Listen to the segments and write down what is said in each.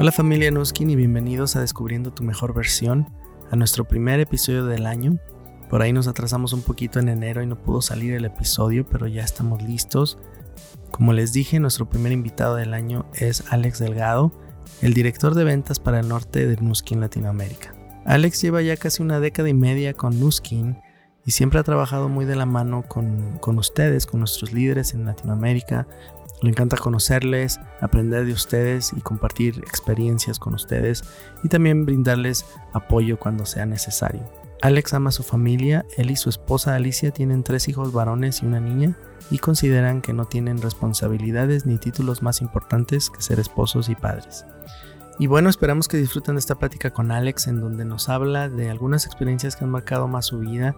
Hola familia Nuskin y bienvenidos a Descubriendo tu mejor versión, a nuestro primer episodio del año. Por ahí nos atrasamos un poquito en enero y no pudo salir el episodio, pero ya estamos listos. Como les dije, nuestro primer invitado del año es Alex Delgado, el director de ventas para el norte de Nuskin Latinoamérica. Alex lleva ya casi una década y media con Nuskin y siempre ha trabajado muy de la mano con, con ustedes, con nuestros líderes en Latinoamérica, le encanta conocerles, aprender de ustedes y compartir experiencias con ustedes y también brindarles apoyo cuando sea necesario. Alex ama a su familia, él y su esposa Alicia tienen tres hijos varones y una niña y consideran que no tienen responsabilidades ni títulos más importantes que ser esposos y padres. Y bueno, esperamos que disfruten de esta plática con Alex en donde nos habla de algunas experiencias que han marcado más su vida,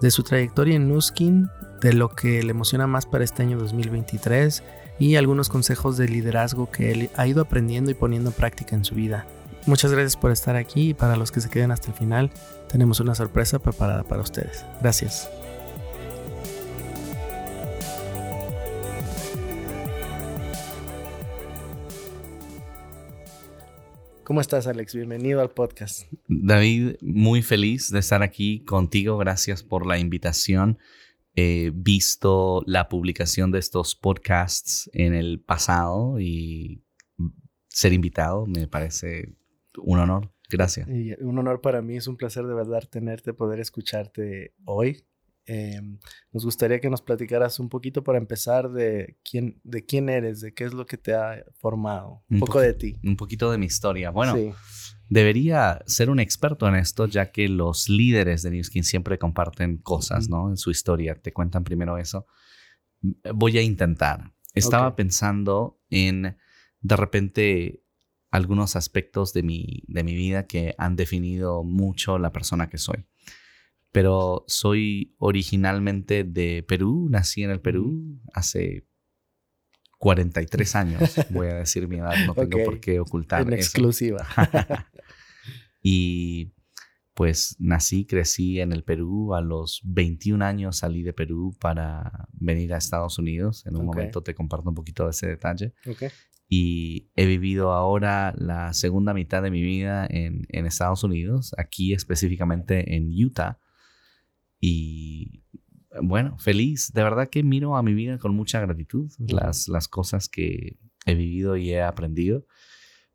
de su trayectoria en Nuskin, de lo que le emociona más para este año 2023 y algunos consejos de liderazgo que él ha ido aprendiendo y poniendo en práctica en su vida. Muchas gracias por estar aquí y para los que se queden hasta el final, tenemos una sorpresa preparada para ustedes. Gracias. ¿Cómo estás, Alex? Bienvenido al podcast. David, muy feliz de estar aquí contigo. Gracias por la invitación he visto la publicación de estos podcasts en el pasado y ser invitado me parece un honor. Gracias. un honor para mí, es un placer de verdad tenerte, poder escucharte hoy. Em, nos gustaría que nos platicaras un poquito para empezar de quién, de quién eres, de qué es lo que te ha formado, un, poco de ti. Un poquito de mi historia. Bueno, debería ser un experto en esto, ya que los líderes de Newskin siempre comparten cosas, ¿no? En su historia, te cuentan primero eso. Voy a intentar. Estaba pensando en, de repente, algunos aspectos de mi, de mi vida que han definido mucho la persona que soy. Pero soy originalmente de Perú, nací en el Perú hace 43 años, voy a decir mi edad, no tengo por qué ocultar. En exclusiva. y pues nací, crecí en el Perú, a los 21 años salí de Perú para venir a Estados Unidos, en un momento te comparto un poquito de ese detalle. Y he vivido ahora la segunda mitad de mi vida en, en Estados Unidos, aquí específicamente en Utah. Y bueno, feliz. De verdad que miro a mi vida con mucha gratitud, las, las cosas que he vivido y he aprendido.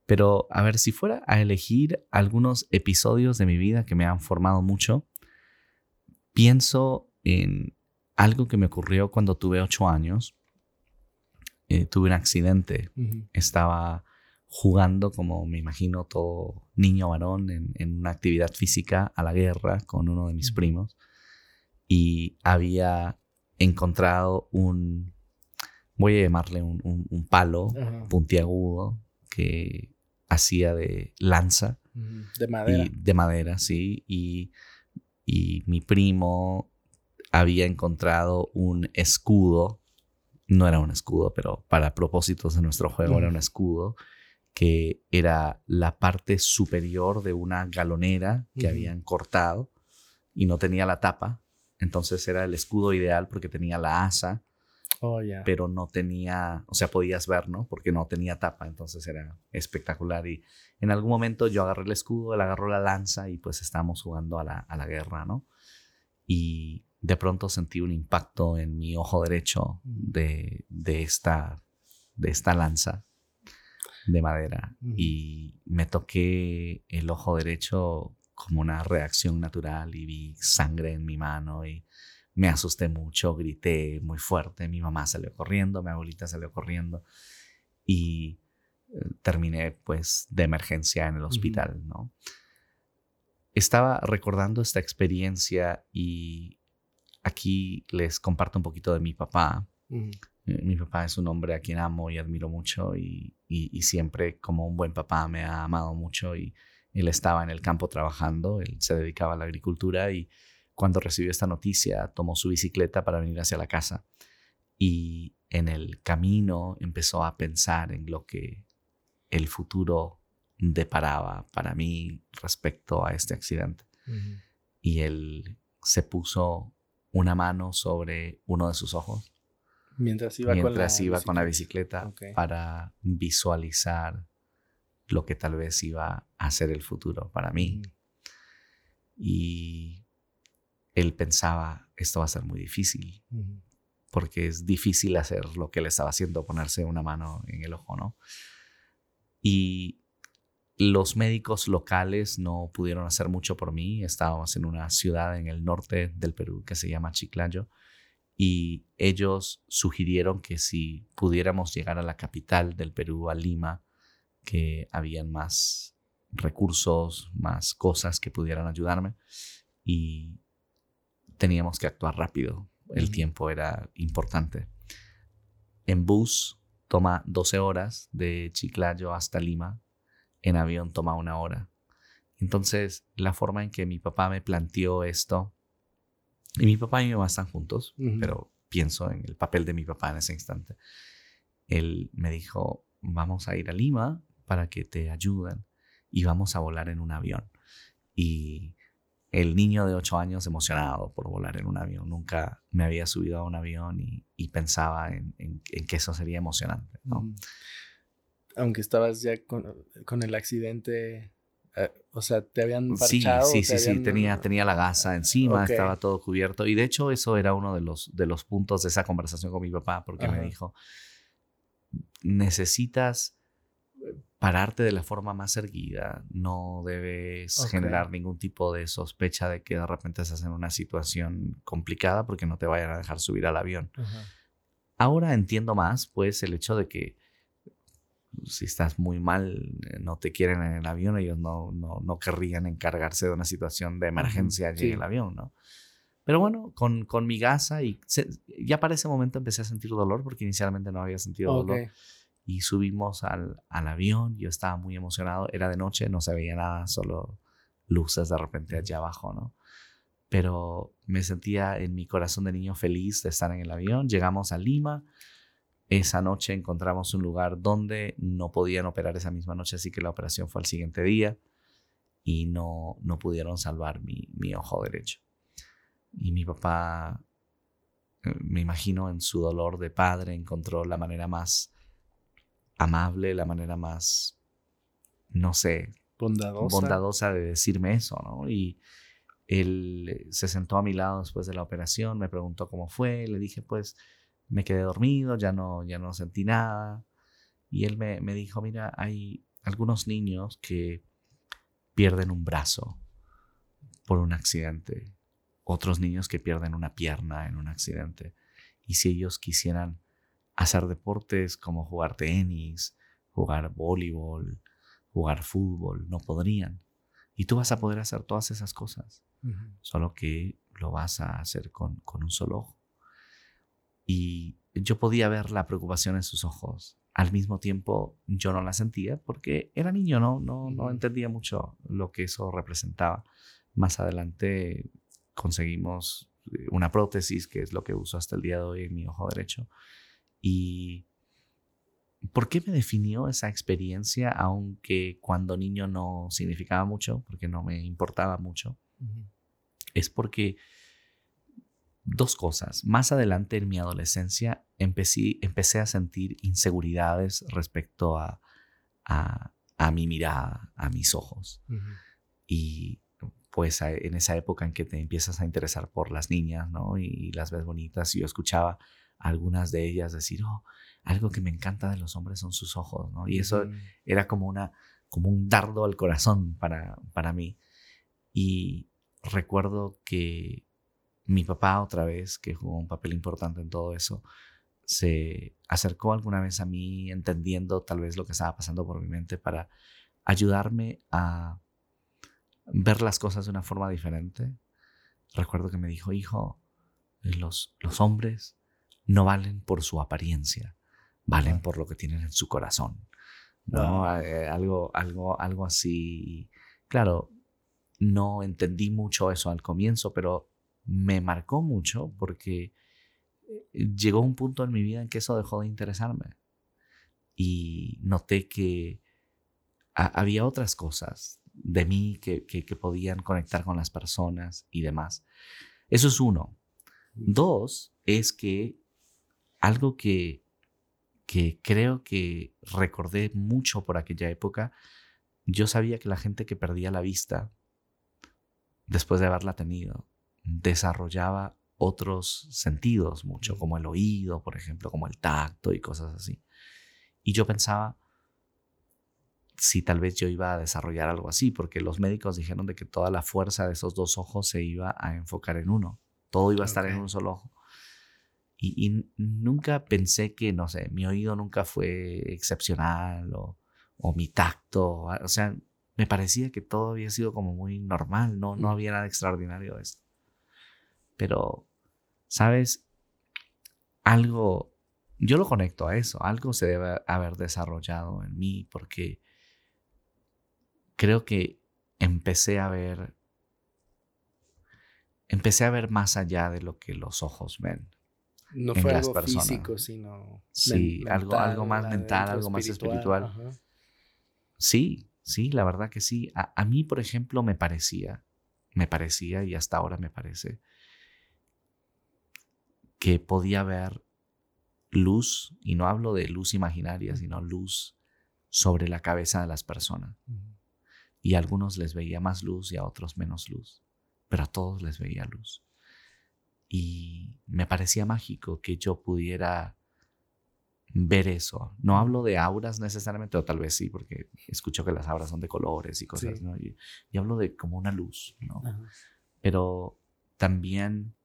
Pero a ver, si fuera a elegir algunos episodios de mi vida que me han formado mucho, pienso en algo que me ocurrió cuando tuve ocho años. Eh, tuve un accidente. Estaba jugando, como me imagino todo niño varón, en, en, una actividad física a la guerra con uno de mis primos y había encontrado un, voy a llamarle un, palo puntiagudo que hacía de lanza. De madera. de madera, sí. Y, y mi primo había encontrado un escudo. No era un escudo, pero para propósitos de nuestro juego era un escudo que era la parte superior de una galonera que habían cortado y no tenía la tapa entonces era el escudo ideal porque tenía la asa, oh, pero no tenía, o sea, podías ver, ¿no? Porque no tenía tapa, entonces era espectacular. Y en algún momento yo agarré el escudo, él agarró la lanza y pues estábamos jugando a la, a la guerra, ¿no? Y de pronto sentí un impacto en mi ojo derecho de, de, esta, de esta lanza de madera y me toqué el ojo derecho como una reacción natural y vi sangre en mi mano y me asusté mucho, grité muy fuerte, mi mamá salió corriendo, mi abuelita salió corriendo y eh, terminé pues de emergencia en el hospital, ¿no? Estaba recordando esta experiencia y aquí les comparto un poquito de mi papá. Eh, mi papá es un hombre a quien amo y admiro mucho y, y siempre como un buen papá me ha amado mucho y él estaba en el campo trabajando, él se dedicaba a la agricultura y cuando recibió esta noticia tomó su bicicleta para venir hacia la casa y en el camino empezó a pensar en lo que el futuro deparaba para mí respecto a este accidente. Y él se puso una mano sobre uno de sus ojos mientras iba, con, la iba con la bicicleta para visualizar lo que tal vez iba a ser el futuro para mí. Y él pensaba, esto va a ser muy difícil, porque es difícil hacer lo que él estaba haciendo, ponerse una mano en el ojo, ¿no? Y los médicos locales no pudieron hacer mucho por mí. Estábamos en una ciudad en el norte del Perú que se llama Chiclayo y ellos sugirieron que si pudiéramos llegar a la capital del Perú, a Lima, que habían más recursos, más cosas que pudieran ayudarme y teníamos que actuar rápido. El tiempo era importante. En bus toma 12 horas de Chiclayo hasta Lima, en avión toma una hora. Entonces, la forma en que mi papá me planteó esto, y mi papá y mi mamá están juntos, pero pienso en el papel de mi papá en ese instante. Él me dijo, vamos a ir a Lima para que te ayuden y vamos a volar en un avión. Y el niño de ocho años emocionado por volar en un avión. Nunca me había subido a un avión y, pensaba en, que eso sería emocionante. ¿no? Aunque estabas ya con, el accidente, eh, o sea, te habían parchado. Sí, sí, sí, sí, tenía, tenía la gasa encima, estaba todo cubierto. Y de hecho eso era uno de los, de los puntos de esa conversación con mi papá, porque me dijo, necesitas pararte de la forma más erguida, no debes generar ningún tipo de sospecha de que de repente estás en una situación complicada porque no te vayan a dejar subir al avión. Ahora entiendo más, pues, el hecho de que si estás muy mal, eh, no te quieren en el avión, ellos no, no, no querrían encargarse de una situación de emergencia allí en el avión, ¿no? Pero bueno, con, con mi gasa y ya para ese momento empecé a sentir dolor porque inicialmente no había sentido dolor y subimos al, al, avión. Yo estaba muy emocionado. Era de noche, no se veía nada, solo luces de repente allá abajo, ¿no? Pero me sentía en mi corazón de niño feliz de estar en el avión. Llegamos a Lima. Esa noche encontramos un lugar donde no podían operar esa misma noche, así que la operación fue al siguiente día y no, no pudieron salvar mi, mi ojo derecho. Y mi papá, eh, me imagino en su dolor de padre, encontró la manera más amable, la manera más, no sé, bondadosa, bondadosa de decirme eso, ¿no? Y él se sentó a mi lado después de la operación, me preguntó cómo fue, le dije, pues me quedé dormido, ya no, ya no sentí nada. Y él me, me dijo, mira, hay algunos niños que pierden un brazo por un accidente, otros niños que pierden una pierna en un accidente. Y si ellos quisieran hacer deportes como jugar tenis, jugar voleibol, jugar fútbol, no podrían. Y tú vas a poder hacer todas esas cosas, solo que lo vas a hacer con, con un solo ojo. Y yo podía ver la preocupación en sus ojos. Al mismo tiempo, yo no la sentía porque era niño, no, no, no entendía mucho lo que eso representaba. Más adelante conseguimos una prótesis, que es lo que uso hasta el día de hoy en mi ojo derecho. ¿Y por qué me definió esa experiencia, aunque cuando niño no significaba mucho, porque no me importaba mucho? Es porque dos cosas. Más adelante en mi adolescencia empecé, empecé a sentir inseguridades respecto a, a, mi mirada, a mis ojos. Y pues en esa época en que te empiezas a interesar por las niñas, ¿no? Y las ves bonitas, y yo escuchaba algunas de ellas decir, oh, algo que me encanta de los hombres son sus ojos, ¿no? Y eso era como, una, como un dardo al corazón para, para mí. Y recuerdo que mi papá otra vez, que jugó un papel importante en todo eso, se acercó alguna vez a mí entendiendo tal vez lo que estaba pasando por mi mente para ayudarme a ver las cosas de una forma diferente. Recuerdo que me dijo, hijo, los, los hombres no valen por su apariencia, valen por lo que tienen en su corazón. ¿no? Eh, algo, algo, algo así. Claro, no entendí mucho eso al comienzo, pero me marcó mucho porque eh, llegó un punto en mi vida en que eso dejó de interesarme. Y noté que había otras cosas de mí que, que, que, podían conectar con las personas y demás. Eso es uno. Dos, es que algo que, que creo que recordé mucho por aquella época yo sabía que la gente que perdía la vista, después de haberla tenido, desarrollaba otros sentidos mucho, como el oído, por ejemplo, como el tacto y cosas así. Y yo pensaba si tal vez yo iba a desarrollar algo así, porque los médicos dijeron de que toda la fuerza de esos dos ojos se iba a enfocar en uno, todo iba a estar en un solo ojo. Y, nunca pensé que, no sé, mi oído nunca fue excepcional o, o mi tacto, o sea, me parecía que todo había sido como muy normal, no, no había nada extraordinario de esto. Pero, ¿sabes? Algo, yo lo conecto a eso, algo se debe haber desarrollado en mí porque creo que empecé a ver, empecé a ver más allá de lo que los ojos ven. No fue algo físico, sino sí, algo, algo más mental, algo más espiritual. Sí, sí, la verdad que sí. a, mí, por ejemplo, me parecía, me parecía y hasta ahora me parece que podía ver luz, y no hablo de luz imaginaria, sino luz sobre la cabeza de las personas. Y a algunos les veía más luz y a otros menos luz, pero a todos les veía luz. Y me parecía mágico que yo pudiera ver eso. No hablo de auras necesariamente, o tal vez sí, porque escucho que las auras son de colores y cosas, ¿no? Y, hablo de como una luz, ¿no? Pero también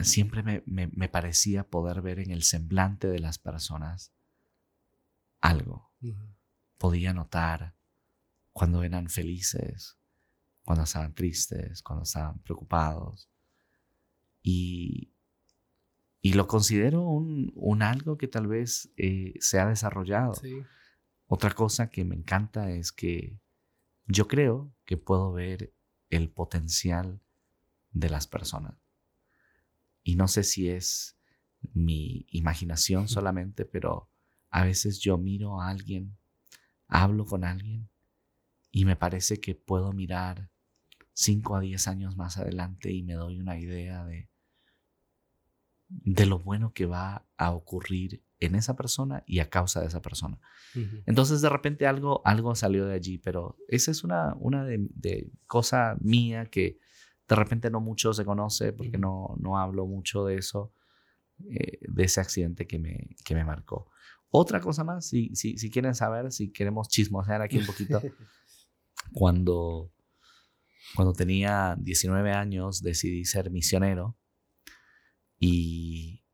siempre me, me, parecía poder ver en el semblante de las personas algo. Podía notar cuando eran felices, cuando estaban tristes, cuando estaban preocupados. Y, y lo considero un, un, algo que tal vez eh, se ha desarrollado. Otra cosa que me encanta es que yo creo que puedo ver el potencial de las personas. Y no sé si es mi imaginación solamente, pero a veces yo miro a alguien, hablo con alguien y me parece que puedo mirar 5 a 10 años más adelante y me doy una idea de, de lo bueno que va a ocurrir en esa persona y a causa de esa persona. Entonces de repente algo, algo salió de allí, pero esa es una, una de, de cosa mía que de repente no mucho se conoce porque no, no hablo mucho de eso, eh, de ese accidente que me, que me marcó. Otra cosa más, si, si, si quieren saber, si queremos chismosear aquí un poquito, cuando, cuando tenía 19 años decidí ser misionero y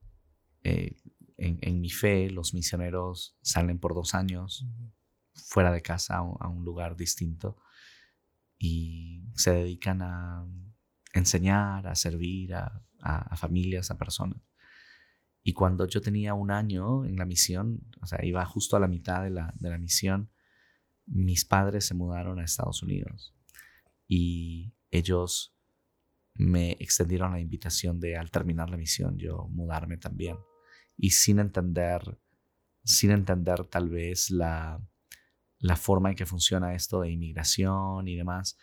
eh, en, en, mi fe los misioneros salen por dos años fuera de casa a un lugar distinto y se dedican a enseñar, a servir a, familias, a personas. Y cuando yo tenía un año en la misión, o sea, iba justo a la mitad de la, de la misión, mis padres se mudaron a Estados Unidos y ellos me extendieron la invitación de al terminar la misión yo mudarme también y sin entender sin entender tal vez la, la forma en que funciona esto de inmigración y demás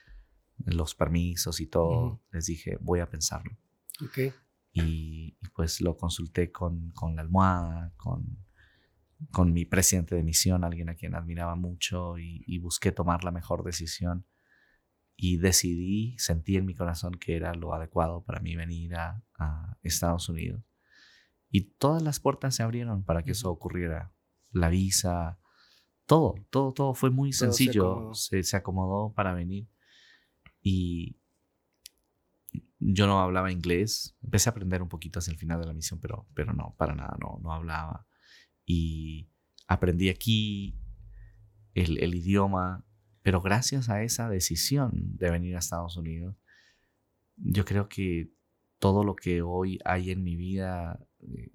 los permisos y todo, les dije, voy a pensarlo. Okay. Y, pues lo consulté con, con la almohada, con, con mi presidente de misión, alguien a quien admiraba mucho, y, busqué tomar la mejor decisión. Y decidí, sentí en mi corazón que era lo adecuado para mí venir a, Estados Unidos. Y todas las puertas se abrieron para que eso ocurriera. La visa, todo, todo, todo fue muy sencillo. se, se acomodó para venir. Y yo no hablaba inglés. Empecé a aprender un poquito hacia el final de la misión, pero, pero no, para nada, no, no hablaba. Y aprendí aquí el, el idioma, pero gracias a esa decisión de venir a Estados Unidos, yo creo que todo lo que hoy hay en mi vida eh,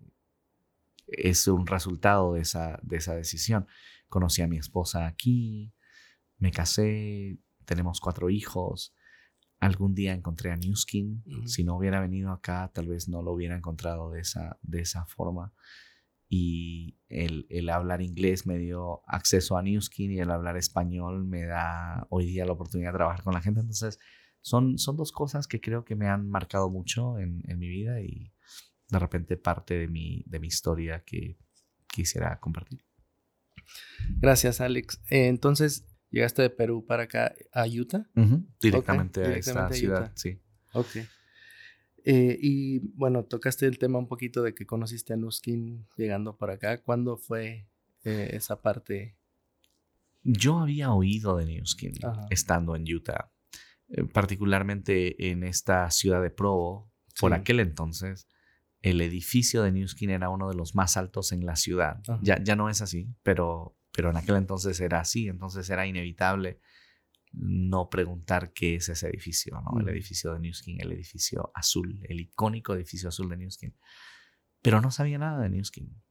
es un resultado de esa, de esa decisión. Conocí a mi esposa aquí, me casé, tenemos cuatro hijos. Algún día encontré a Newskin. Si no hubiera venido acá, tal vez no lo hubiera encontrado de esa, de esa forma. Y el, el hablar inglés me dio acceso a Newskin y el hablar español me da hoy día la oportunidad de trabajar con la gente. Entonces, son, son dos cosas que creo que me han marcado mucho en, en mi vida y de repente parte de mi, de mi historia que quisiera compartir. Gracias, Alex. Eh, entonces, llegaste de Perú para acá a Utah. Directamente a esta ciudad, sí. Ok. Eh, y bueno, tocaste el tema un poquito de que conociste a Nuskin llegando para acá. ¿Cuándo fue eh, esa parte? Yo había oído de Nuskin estando en Utah, eh, particularmente en esta ciudad de Provo. Por aquel entonces, el edificio de Nuskin era uno de los más altos en la ciudad. Ya, ya no es así, pero, pero en aquel entonces era así, entonces era inevitable no preguntar qué es ese edificio, ¿no? El mm. edificio de Newskin, el edificio azul, el icónico edificio azul de Newskin. Pero no sabía nada de Newskin.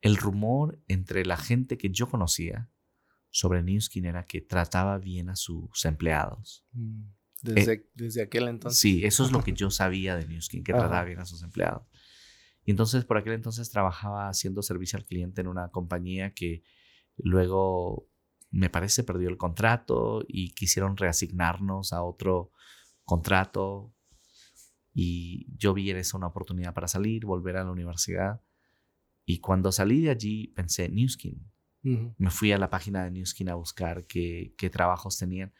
El rumor entre la gente que yo conocía sobre Newskin era que trataba bien a sus empleados. Mm. Desde, desde aquel entonces. Sí, eso es lo que yo sabía de Newskin, que trataba bien a sus empleados. Y entonces por aquel entonces trabajaba haciendo servicio al cliente en una compañía que luego me parece, perdió el contrato y quisieron reasignarnos a otro contrato. Y yo vi en eso una oportunidad para salir, volver a la universidad. Y cuando salí de allí pensé, Newskin. Me fui a la página de Newskin a buscar qué, qué trabajos tenían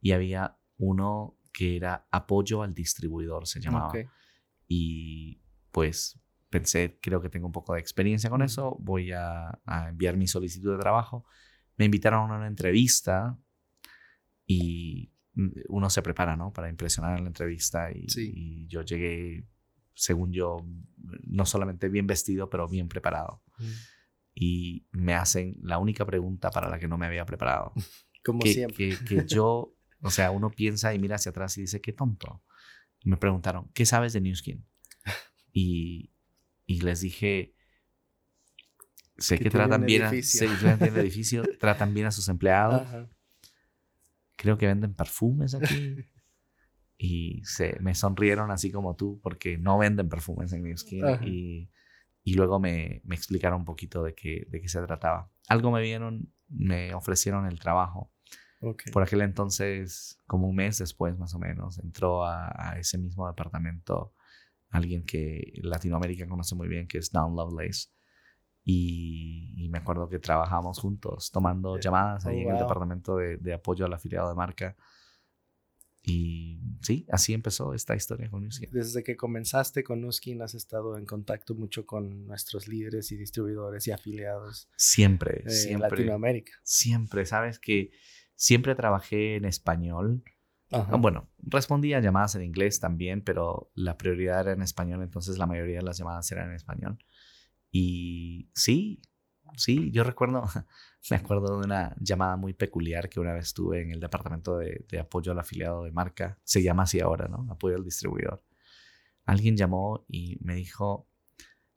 y había uno que era apoyo al distribuidor, se llamaba. Y pues pensé, creo que tengo un poco de experiencia con eso, voy a, a enviar mi solicitud de trabajo me invitaron a una entrevista y uno se prepara, ¿no? Para impresionar en la entrevista y, yo llegué, según yo, no solamente bien vestido, pero bien preparado. Y me hacen la única pregunta para la que no me había preparado. Como siempre. Que, yo, o sea, uno piensa y mira hacia atrás y dice, qué tonto. Me preguntaron, ¿qué sabes de Newskin? Y, y les dije, sé que, tratan bien, a, el edificio, tratan bien a sus empleados. Creo que venden perfumes aquí. y se, me sonrieron así como tú, porque no venden perfumes en mi Y, y, luego me, me, explicaron un poquito de qué, de qué se trataba. Algo me vieron, me ofrecieron el trabajo. Por aquel entonces, como un mes después más o menos, entró a, a ese mismo departamento alguien que Latinoamérica conoce muy bien, que es Don Lovelace y, me acuerdo que trabajamos juntos tomando llamadas ahí oh, en el departamento de, de, apoyo al afiliado de marca. Y sí, así empezó esta historia con Nuskin. Desde que comenzaste con Nuskin has estado en contacto mucho con nuestros líderes y distribuidores y afiliados. Siempre, en Latinoamérica. Siempre, sabes que siempre trabajé en español. Bueno, respondía a llamadas en inglés también, pero la prioridad era en español, entonces la mayoría de las llamadas eran en español. Y sí, sí, yo recuerdo, me acuerdo de una llamada muy peculiar que una vez tuve en el departamento de, apoyo al afiliado de marca. Se llama así ahora, ¿no? Apoyo al distribuidor. Alguien llamó y me dijo,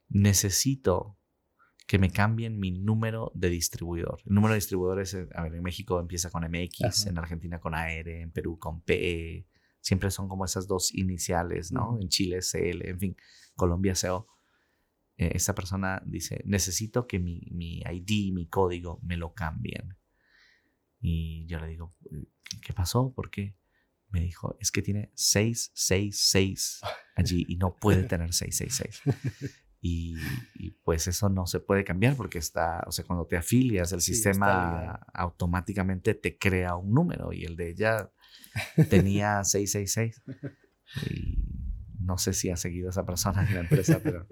necesito que me cambien mi número de distribuidor. El número de distribuidores, a ver, en México empieza con MX, en Argentina con AR, en Perú con PE. Siempre son como esas dos iniciales, ¿no? En Chile CL, en fin, Colombia CO. Eh, esa persona dice, necesito que mi, mi ID, mi código, me lo cambien. Y yo le digo, ¿qué pasó? ¿Por qué? Me dijo, es que tiene 666 allí y no puede tener 666. Y, y, pues eso no se puede cambiar porque está, o sea, cuando te afilias, el sistema automáticamente te crea un número y el de ella tenía 666. Y no sé si ha seguido esa persona en la empresa, pero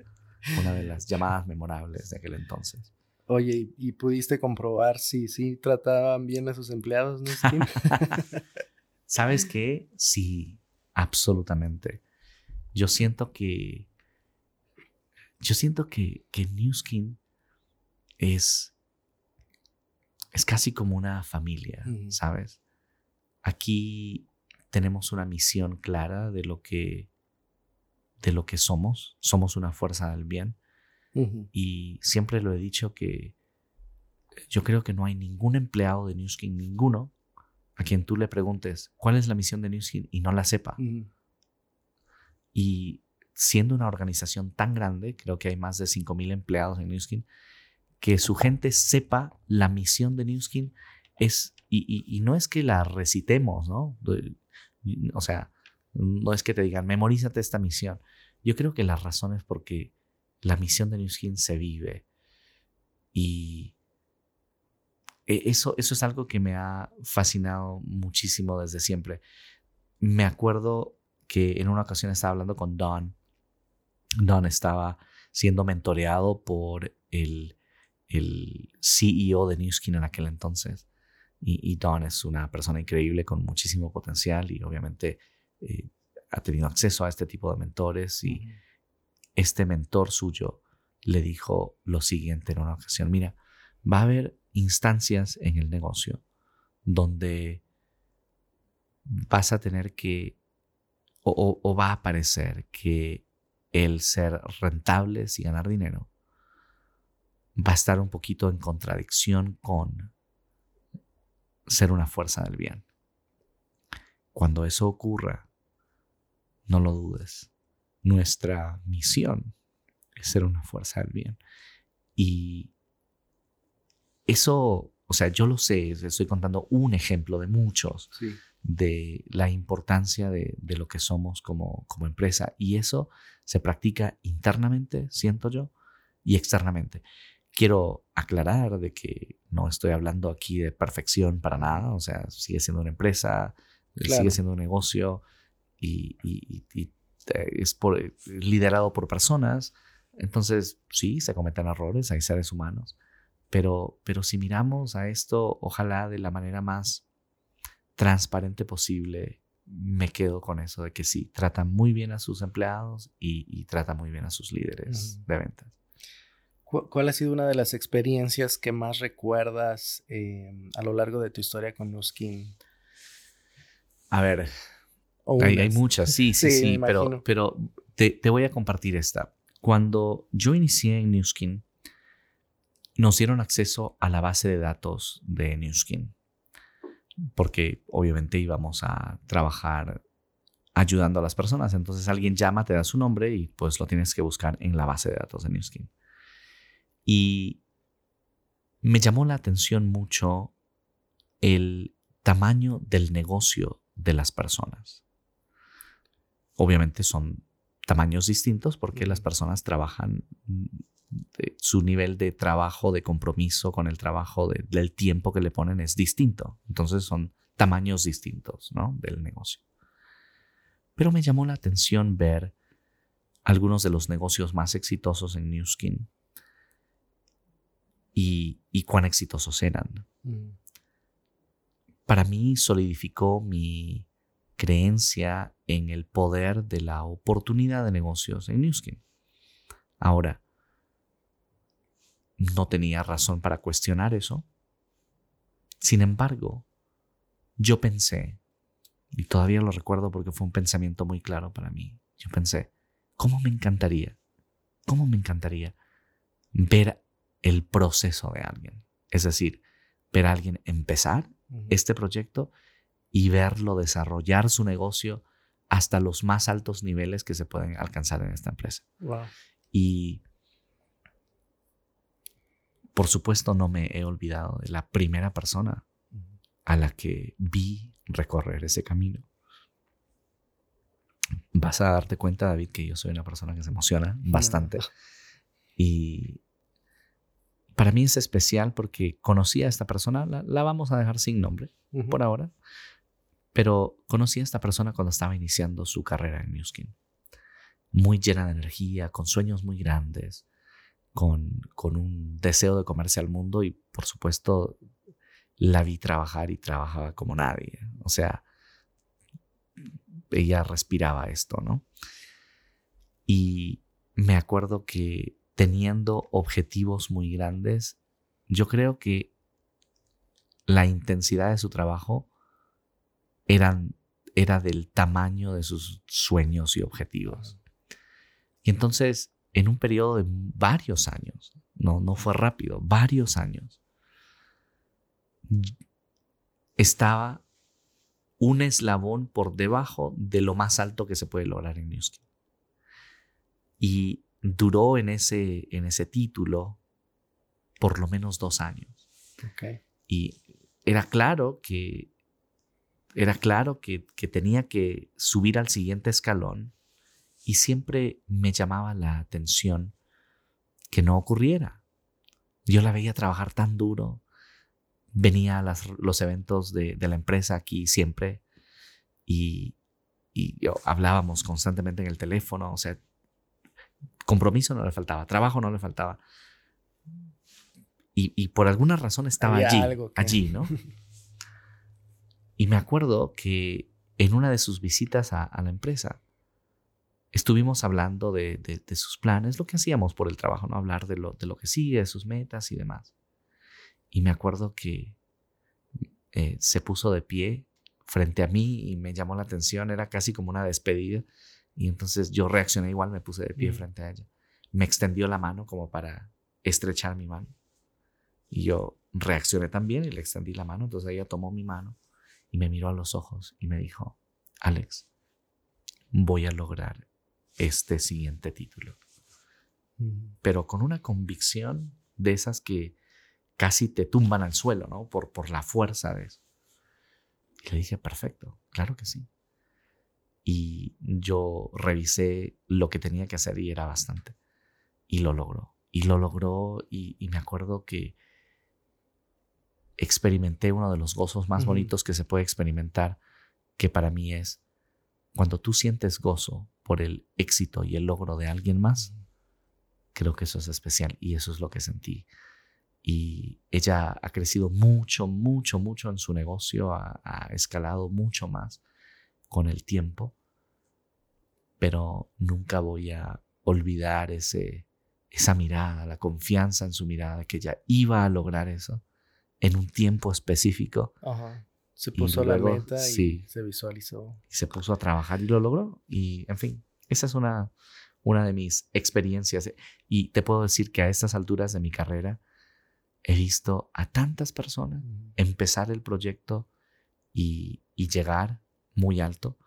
una de las llamadas memorables de aquel entonces. Oye, ¿y, pudiste comprobar si sí trataban bien a sus empleados, ¿no? ¿Sabes qué? Sí, absolutamente. Yo siento que. Yo siento que, que Newskin es. Es casi como una familia, ¿sabes? Aquí tenemos una misión clara de lo que de lo que somos. Somos una fuerza del bien. Y siempre lo he dicho que yo creo que no hay ningún empleado de Newskin, ninguno, a quien tú le preguntes cuál es la misión de Newskin y no la sepa. Y siendo una organización tan grande, creo que hay más de 5.000 empleados en Newskin, que su gente sepa la misión de Newskin es, y, y no es que la recitemos, ¿no? O sea, no es que te digan, memorízate esta misión. Yo creo que la razón es porque la misión de New Skin se vive. Y e, eso, eso es algo que me ha fascinado muchísimo desde siempre. Me acuerdo que en una ocasión estaba hablando con Don. Don estaba siendo mentoreado por el, el CEO de Newskin en aquel entonces. Y, Don es una persona increíble con muchísimo potencial y obviamente eh, ha tenido acceso a este tipo de mentores. Y este mentor suyo le dijo lo siguiente en una ocasión, mira, va a haber instancias en el negocio donde vas a tener que, o, va a aparecer que el ser rentables y ganar dinero va a estar un poquito en contradicción con ser una fuerza del bien. Cuando eso ocurra, no lo dudes. Nuestra misión es ser una fuerza del bien. Y eso, o sea, yo lo sé, estoy contando un ejemplo de muchos de la importancia de, lo que somos como, como empresa. Y eso se practica internamente, siento yo, y externamente. Quiero aclarar de que no estoy hablando aquí de perfección para nada, o sea, sigue siendo una empresa, sigue siendo un negocio y, es liderado por personas. Entonces, sí, se cometen errores, hay seres humanos, pero, pero si miramos a esto, ojalá de la manera más transparente posible, me quedo con eso de que sí, trata muy bien a sus empleados y, trata muy bien a sus líderes de ventas. ¿Cuál ha sido una de las experiencias que más recuerdas em, a lo largo de tu historia con Nuskin? A ver, hay, muchas, sí, sí, sí, pero, pero te, te, voy a compartir esta. Cuando yo inicié en Newskin, nos dieron acceso a la base de datos de Newskin, porque obviamente íbamos a trabajar ayudando a las personas. Entonces alguien llama, te da su nombre y pues lo tienes que buscar en la base de datos de Newskin. Y me llamó la atención mucho el tamaño del negocio de las personas. Obviamente son tamaños distintos porque las personas trabajan, mm, su nivel de trabajo, de compromiso con el trabajo, del tiempo que le ponen es distinto. Entonces son tamaños distintos ¿no? del negocio. Pero me llamó la atención ver algunos de los negocios más exitosos en New Skin y, y cuán exitosos eran. Mm. Para mí solidificó mi, creencia en el poder de la oportunidad de negocios en Newskin. Ahora, no tenía razón para cuestionar eso. Sin embargo, yo pensé, y todavía lo recuerdo porque fue un pensamiento muy claro para mí, yo pensé, ¿cómo me encantaría? ¿Cómo me encantaría ver el proceso de alguien? Es decir, ver a alguien empezar este proyecto y verlo desarrollar su negocio hasta los más altos niveles que se pueden alcanzar en esta empresa. Y por supuesto no me he olvidado de la primera persona a la que vi recorrer ese camino. Vas a darte cuenta, David, que yo soy una persona que se emociona bastante. Y para mí es especial porque conocí a esta persona, la, vamos a dejar sin nombre por ahora, pero conocí a esta persona cuando estaba iniciando su carrera en Newskin. Muy llena de energía, con sueños muy grandes, con, con un deseo de comerse al mundo y por supuesto la vi trabajar y trabajaba como nadie. O sea, ella respiraba esto, ¿no? Y me acuerdo que teniendo objetivos muy grandes, yo creo que la intensidad de su trabajo eran, era del tamaño de sus sueños y objetivos. Y entonces, en un periodo de varios años, no, no fue rápido, varios años, estaba un eslabón por debajo de lo más alto que se puede lograr en Newskin. Y duró en ese, en ese título por lo menos dos años. Y era claro que era claro que, tenía que subir al siguiente escalón y siempre me llamaba la atención que no ocurriera. Yo la veía trabajar tan duro, venía a los eventos de, la empresa aquí siempre y, y yo, hablábamos constantemente en el teléfono, o sea, compromiso no le faltaba, trabajo no le faltaba. Y, por alguna razón estaba allí, allí, ¿no? y me acuerdo que en una de sus visitas a, la empresa, estuvimos hablando de, sus planes, lo que hacíamos por el trabajo, ¿no? Hablar de lo, de lo que sigue, de sus metas y demás. Y me acuerdo que eh, se puso de pie frente a mí y me llamó la atención, era casi como una despedida. Y entonces yo reaccioné igual, me puse de pie frente a ella. Me extendió la mano como para estrechar mi mano. Y yo reaccioné también y le extendí la mano. Entonces ella tomó mi mano y me miró a los ojos y me dijo, Alex, voy a lograr este siguiente título. Pero con una convicción de esas que casi te tumban al suelo, ¿no? Por, por la fuerza de eso. Y le dije, perfecto, claro que sí. Y yo revisé lo que tenía que hacer y era bastante. Y lo logró. Y lo logró y, me acuerdo que experimenté uno de los gozos más bonitos que se puede experimentar, que para mí es cuando tú sientes gozo por el éxito y el logro de alguien más, creo que eso es especial y eso es lo que sentí. Y ella ha crecido mucho, mucho, mucho en su negocio, ha escalado mucho más con el tiempo, pero nunca voy a olvidar ese, esa mirada, la confianza en su mirada, que ella iba a lograr eso en un tiempo específico. Se puso la meta y se visualizó. Y se puso a trabajar y lo logró. Y, en fin, esa es una, una de mis experiencias. Y te puedo decir que a estas alturas de mi carrera he visto a tantas personas empezar el proyecto y, y llegar muy alto,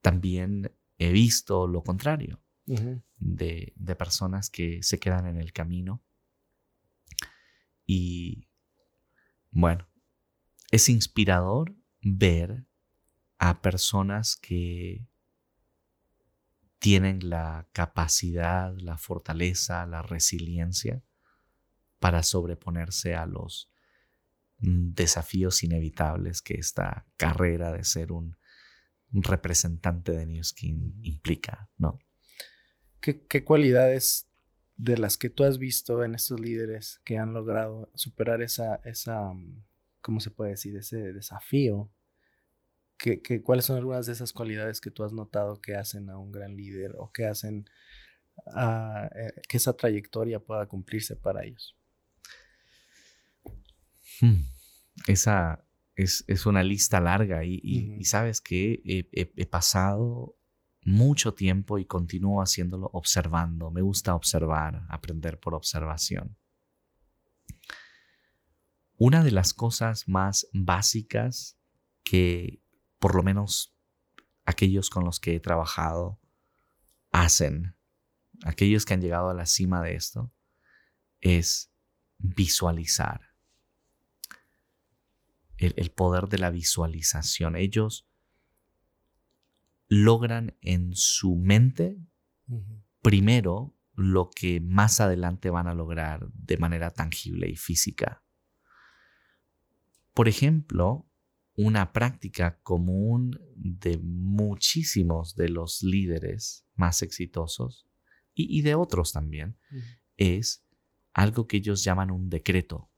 también he visto lo contrario de, de, personas que se quedan en el camino. Y bueno, es inspirador ver a personas que tienen la capacidad, la fortaleza, la resiliencia para sobreponerse a los desafíos inevitables que esta carrera de ser un representante de New Skin implica, ¿no? ¿Qué, cualidades de las que tú has visto en estos líderes que han logrado superar esa, esa mm, ¿cómo se puede decir? Ese desafío. ¿Qué, cuáles son algunas de esas cualidades que tú has notado que hacen a un gran líder o que hacen eh, que esa trayectoria pueda cumplirse para ellos? Hmm. Esa, es, una lista larga y, sabes que he, pasado mucho tiempo y continúo haciéndolo observando. Me gusta observar, aprender por observación. Una de las cosas más básicas que por lo menos aquellos con los que he trabajado hacen, aquellos que han llegado a la cima de esto, es visualizar el, poder de la visualización. Ellos logran en su mente primero lo que más adelante van a lograr de manera tangible y física. Por ejemplo, una práctica común de muchísimos de los líderes más exitosos y, de otros también es algo que ellos llaman un decreto.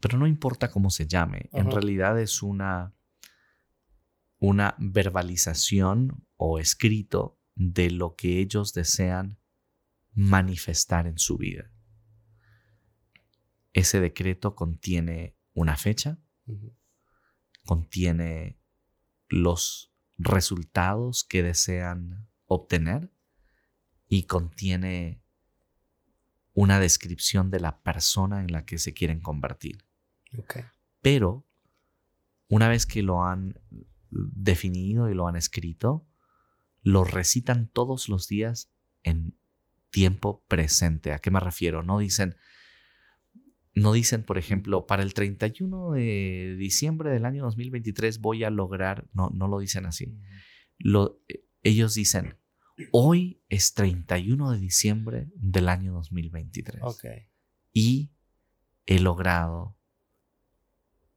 Pero no importa cómo se llame, en realidad es una, una verbalización o escrito de lo que ellos desean manifestar en su vida. Ese decreto contiene una fecha, contiene los resultados que desean obtener y contiene una descripción de la persona en la que se quieren convertir. Pero una vez que lo han definido y lo han escrito, lo recitan todos los días en tiempo presente. ¿A qué me refiero? No dicen, no dicen, por ejemplo, para el 31 de diciembre del año 2023 voy a lograr, no, no lo dicen así. Lo, ellos dicen, Hoy es 31 de diciembre del año 2023. Y he logrado,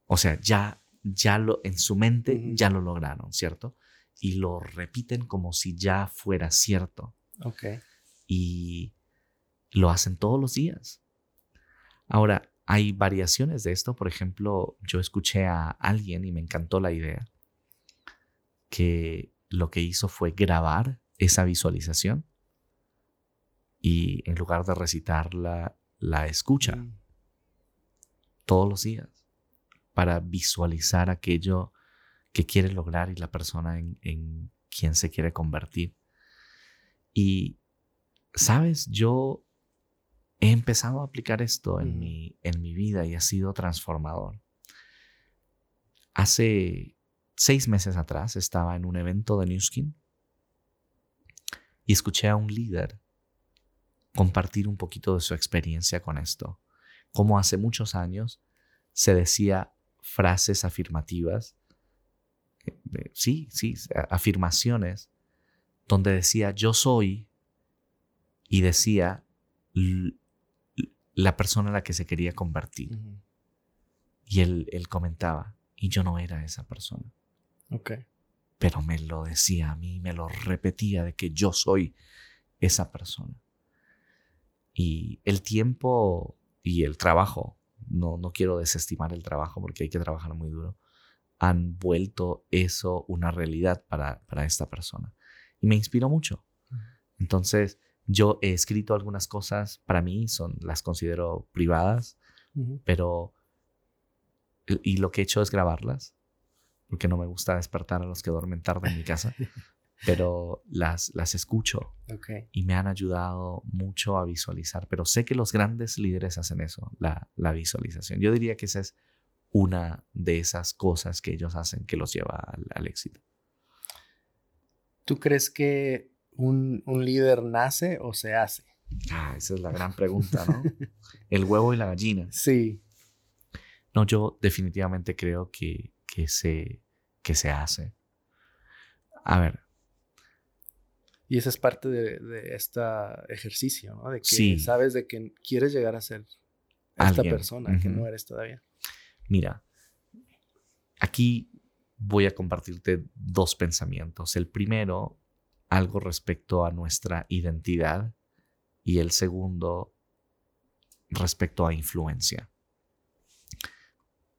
o sea, ya, ya lo, en su mente ya lo lograron, ¿cierto? Y lo repiten como si ya fuera cierto. Ok. Y lo hacen todos los días. Ahora, hay variaciones de esto. Por ejemplo, yo escuché a alguien y me encantó la idea que lo que hizo fue grabar esa visualización y en lugar de recitarla, la escucha Mm. todos los días para visualizar aquello que quiere lograr y la persona en, en quien se quiere convertir. Y, sabes, yo he empezado a aplicar esto en, mi, en mi vida y ha sido transformador. Hace seis meses atrás estaba en un evento de New Skin y escuché a un líder compartir un poquito de su experiencia con esto. Como hace muchos años se decía frases afirmativas, eh, sí, sí, afirmaciones, donde decía yo soy y decía la persona a la que se quería convertir. Y él, él comentaba, y yo no era esa persona, Ok. pero me lo decía a mí, me lo repetía de que yo soy esa persona. Y el tiempo y el trabajo, no, no quiero desestimar el trabajo porque hay que trabajar muy duro, han vuelto eso una realidad para, para esta persona. Y me inspiró mucho. Entonces, yo he escrito algunas cosas, para mí son, las considero privadas, pero y lo que he hecho es grabarlas porque no me gusta despertar a los que duermen tarde en mi casa pero las las escucho y me han ayudado mucho a visualizar pero sé que los grandes líderes hacen eso la, la visualización. Yo diría que esa es una de esas cosas que ellos hacen que los lleva al, al éxito. ¿Tú crees que un, un líder nace o se hace? ah esa es la gran pregunta no el huevo y la gallina. Sí. no yo definitivamente creo que que se que se hace. A ver Y esa es parte de, de este ejercicio, ¿no? De que Sí. sabes de que quieres llegar a ser esta Alguien. persona que no eres todavía. Mira, aquí voy a compartirte dos pensamientos. El primero, algo respecto a nuestra identidad y el segundo, respecto a influencia.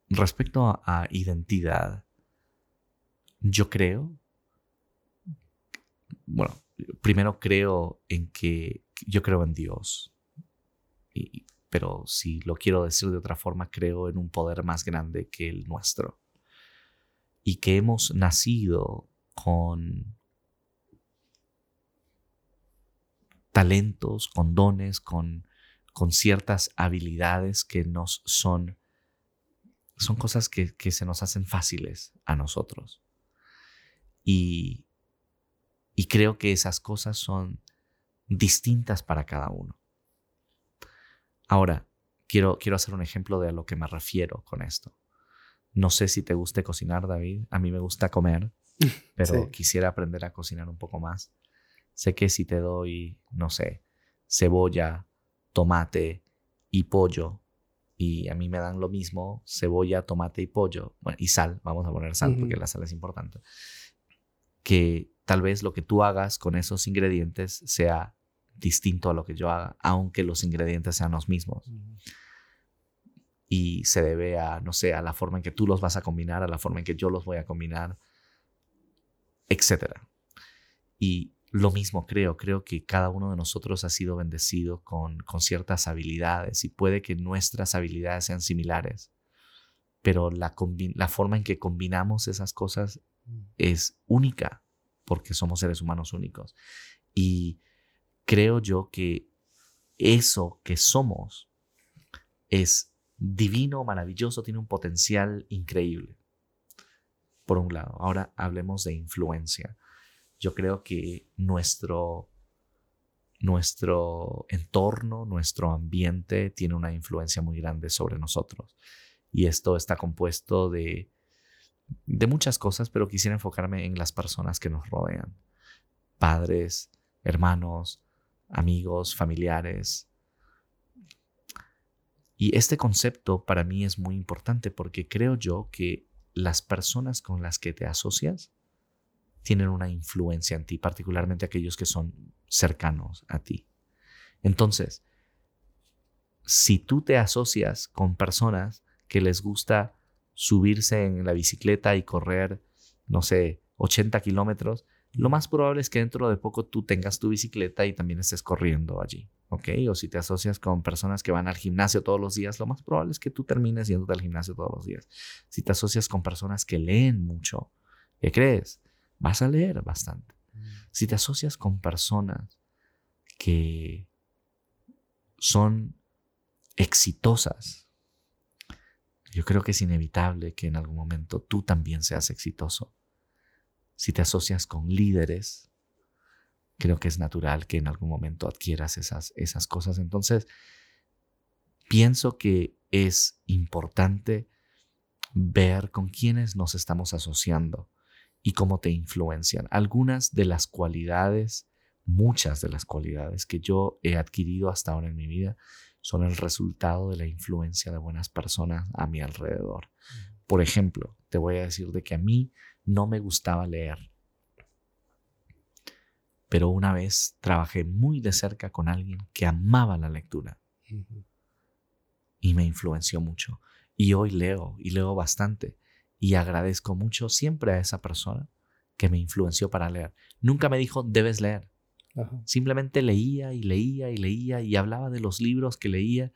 Respecto a, a identidad, yo creo, bueno, primero creo en que yo creo en Dios, y, pero si lo quiero decir de otra forma, creo en un poder más grande que el nuestro. Y que hemos nacido con talentos, con dones, con, con ciertas habilidades que nos son, son cosas que, que se nos hacen fáciles a nosotros. Y, y creo que esas cosas son distintas para cada uno. Ahora, quiero, quiero hacer un ejemplo de a lo que me refiero con esto. No sé si te guste cocinar, David. A mí me gusta comer, pero Sí. quisiera aprender a cocinar un poco más. Sé que si te doy, no sé, cebolla, tomate y pollo, y a mí me dan lo mismo, cebolla, tomate y pollo, bueno, y sal, vamos a poner sal porque la sal es importante, que tal vez lo que tú hagas con esos ingredientes sea distinto a lo que yo haga, aunque los ingredientes sean los mismos. Y se debe a, no sé, a la forma en que tú los vas a combinar, a la forma en que yo los voy a combinar, etc. Y lo mismo creo, creo que cada uno de nosotros ha sido bendecido con, con ciertas habilidades y puede que nuestras habilidades sean similares, pero la, la forma en que combinamos esas cosas es única porque somos seres humanos únicos. Y creo yo que eso que somos es divino, maravilloso, tiene un potencial increíble. Por un lado, ahora hablemos de influencia. Yo creo que nuestro, nuestro entorno, nuestro ambiente tiene una influencia muy grande sobre nosotros. Y esto está compuesto de, de muchas cosas, pero quisiera enfocarme en las personas que nos rodean. Padres, hermanos, amigos, familiares. Y este concepto para mí es muy importante porque creo yo que las personas con las que te asocias tienen una influencia en ti, particularmente aquellos que son cercanos a ti. Entonces, si tú te asocias con personas que les gusta subirse en la bicicleta y correr, no sé, 80 kilómetros, lo más probable es que dentro de poco tú tengas tu bicicleta y también estés corriendo allí, ¿ok? O si te asocias con personas que van al gimnasio todos los días, lo más probable es que tú termines yendo al gimnasio todos los días. Si te asocias con personas que leen mucho, ¿qué crees? Vas a leer bastante. Mm. Si te asocias con personas que son exitosas, yo creo que es inevitable que en algún momento tú también seas exitoso si te asocias con líderes, creo que es natural que en algún momento adquieras esas, esas cosas. Entonces, pienso que es importante ver con quiénes nos estamos asociando y cómo te influencian. Algunas de las cualidades, muchas de las cualidades que yo he adquirido hasta ahora en mi vida son el resultado de la influencia de buenas personas a mi alrededor. Por ejemplo, te voy a decir de que a mí no me gustaba leer. Pero una vez trabajé muy de cerca con alguien que amaba la lectura y me influenció mucho. Y hoy leo y leo bastante y agradezco mucho siempre a esa persona que me influenció para leer. Nunca me dijo, debes leer. Simplemente leía y leía y leía y hablaba de los libros que leía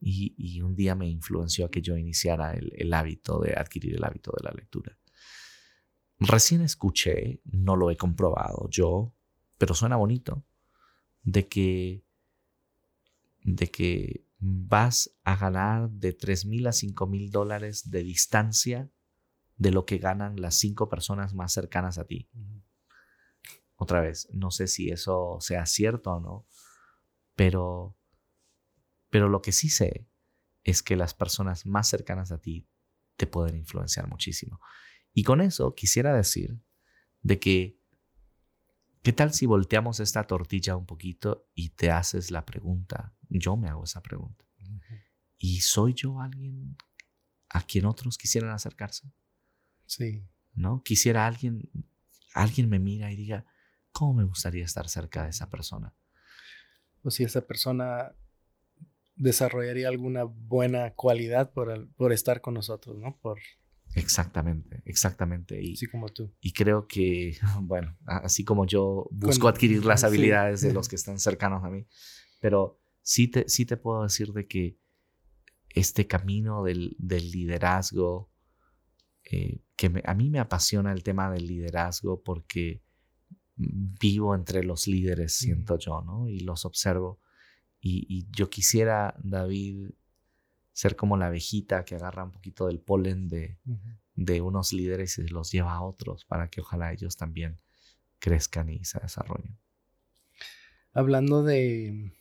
y, un día me influenció a que yo iniciara el hábito de adquirir el hábito de la lectura. Recién escuché, no lo he comprobado yo, pero suena bonito, de que, de que vas a ganar de 3 mil a 5 mil dólares de distancia de lo que ganan las cinco personas más cercanas a ti. Otra vez, no sé si eso sea cierto o no, pero, pero lo que sí sé es que las personas más cercanas a ti te pueden influenciar muchísimo. Y con eso quisiera decir de que, ¿qué tal si volteamos esta tortilla un poquito y te haces la pregunta? Yo me hago esa pregunta. ¿Y soy yo alguien a quien otros quisieran acercarse? Sí. ¿No? Quisiera alguien, alguien me mira y diga, ¿cómo me gustaría estar cerca de esa persona? O si esa persona desarrollaría alguna buena cualidad por, por estar con nosotros, ¿no? Por Exactamente, exactamente. Y, así como tú. Y creo que, bueno, así como yo busco adquirir las habilidades de los que están cercanos a mí, pero sí te, sí te puedo decir de que este camino del, del liderazgo, eh, que a mí me apasiona el tema del liderazgo porque vivo entre los líderes, siento yo, ¿no? Y los observo. Y, y yo quisiera, David, ser como la abejita que agarra un poquito del polen de, de unos líderes y los lleva a otros para que ojalá ellos también crezcan y se desarrollen. Hablando de,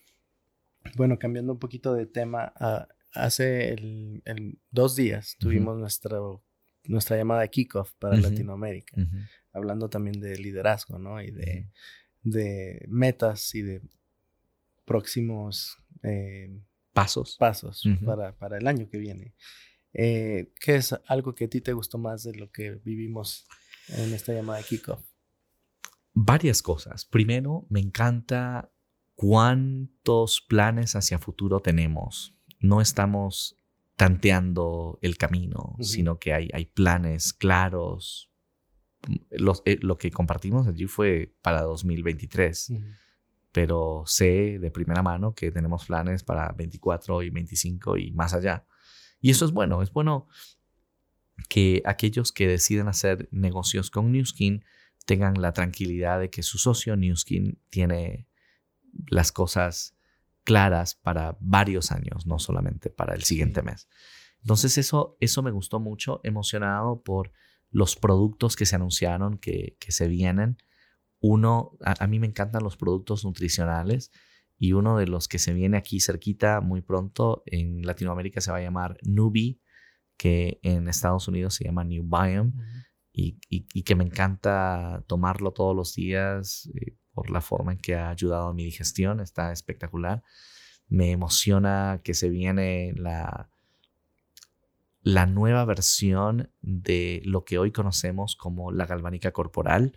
bueno, cambiando un poquito de tema, ah, hace el, dos días tuvimos nuestra llamada de kickoff para Latinoamérica, hablando también de liderazgo, ¿no? Y de, de metas y de próximos eh, pasos, pasos para, para, el año que viene. Eh, ¿Qué es algo que a ti te gustó más de lo que vivimos en esta llamada kickoff? Varias cosas. Primero, me encanta cuántos planes hacia futuro tenemos. No estamos tanteando el camino, sino que hay, hay planes claros. Los, eh, lo que compartimos allí fue para 2023 pero sé de primera mano que tenemos planes para 24 y 25 y más allá. Y eso es bueno, es bueno que aquellos que deciden hacer negocios con Newskin tengan la tranquilidad de que su socio Newskin tiene las cosas claras para varios años, no solamente para el siguiente mes. Entonces eso, eso me gustó mucho, emocionado por los productos que se anunciaron que, que se vienen uno, a, mí me encantan los productos nutricionales y uno de los que se viene aquí cerquita muy pronto en Latinoamérica se va a llamar Nubi, que en Estados Unidos se llama New Biome y, que me encanta tomarlo todos los días eh, por la forma en que ha ayudado a mi digestión, está espectacular. Me emociona que se viene la, la nueva versión de lo que hoy conocemos como la galvánica corporal.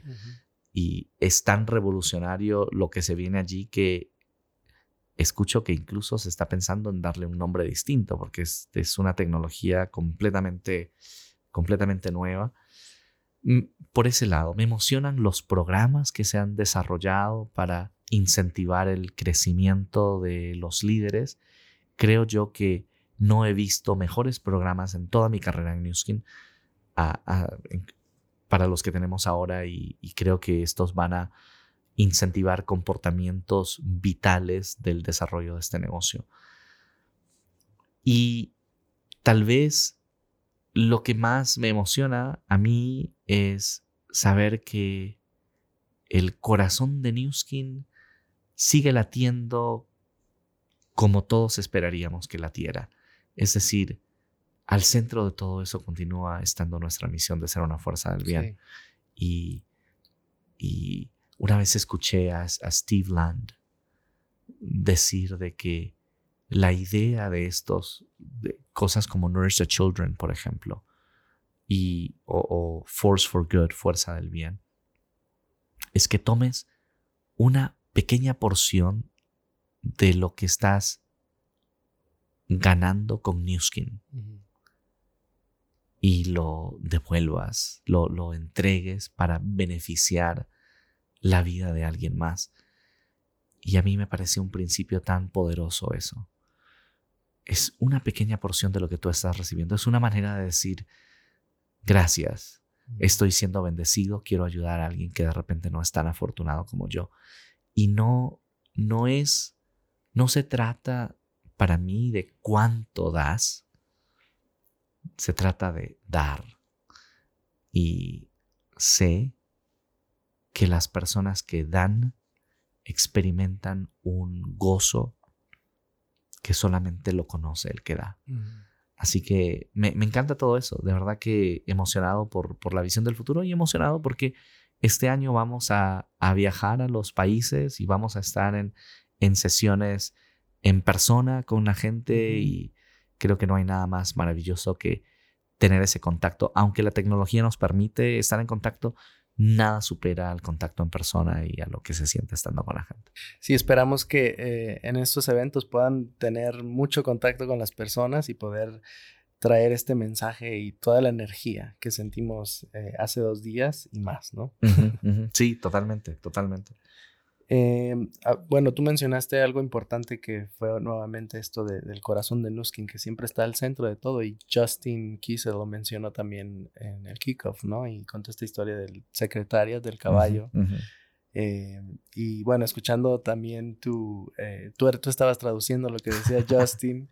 Y es tan revolucionario lo que se viene allí que escucho que incluso se está pensando en darle un nombre distinto porque es, es una tecnología completamente, completamente nueva. Mm, por ese lado, me emocionan los programas que se han desarrollado para incentivar el crecimiento de los líderes. Creo yo que no he visto mejores programas en toda mi carrera en Newskin para los que tenemos ahora y, creo que estos van a incentivar comportamientos vitales del desarrollo de este negocio. Y tal vez lo que más me emociona a mí es saber que el corazón de Newskin sigue latiendo como todos esperaríamos que latiera. Es decir, al centro de todo eso continúa estando nuestra misión de ser una fuerza del bien. Y, y, una vez escuché a, Steve Land decir de que la idea de estos, de cosas como Nourish the Children, por ejemplo, y, o Force for Good, fuerza del bien, es que tomes una pequeña porción de lo que estás ganando con Newskin y lo devuelvas, lo, lo entregues para beneficiar la vida de alguien más. Y a mí me parece un principio tan poderoso eso. Es una pequeña porción de lo que tú estás recibiendo. Es una manera de decir, gracias, estoy siendo bendecido, quiero ayudar a alguien que de repente no es tan afortunado como yo. Y no, no es, no se trata para mí de cuánto das, se trata de dar. Y sé que las personas que dan experimentan un gozo que solamente lo conoce el que da. Así que me, encanta todo eso, de verdad que emocionado por, por la visión del futuro y emocionado porque este año vamos a, viajar a los países y vamos a estar en, en sesiones en persona con la gente y creo que no hay nada más maravilloso que tener ese contacto. Aunque la tecnología nos permite estar en contacto, nada supera al contacto en persona y a lo que se siente estando con la gente. Sí, esperamos que eh, en estos eventos puedan tener mucho contacto con las personas y poder traer este mensaje y toda la energía que sentimos eh, hace dos días y más, ¿no? Sí, totalmente, totalmente. Em, ah, bueno, tú mencionaste algo importante que fue nuevamente esto del corazón de Nuskin, que siempre está al centro de todo, y Justin Kise lo mencionó también en el kickoff, ¿no? Y contó esta historia del secretario del caballo. Em, y bueno, escuchando también tu, eh, tú, tú estabas traduciendo lo que decía Justin.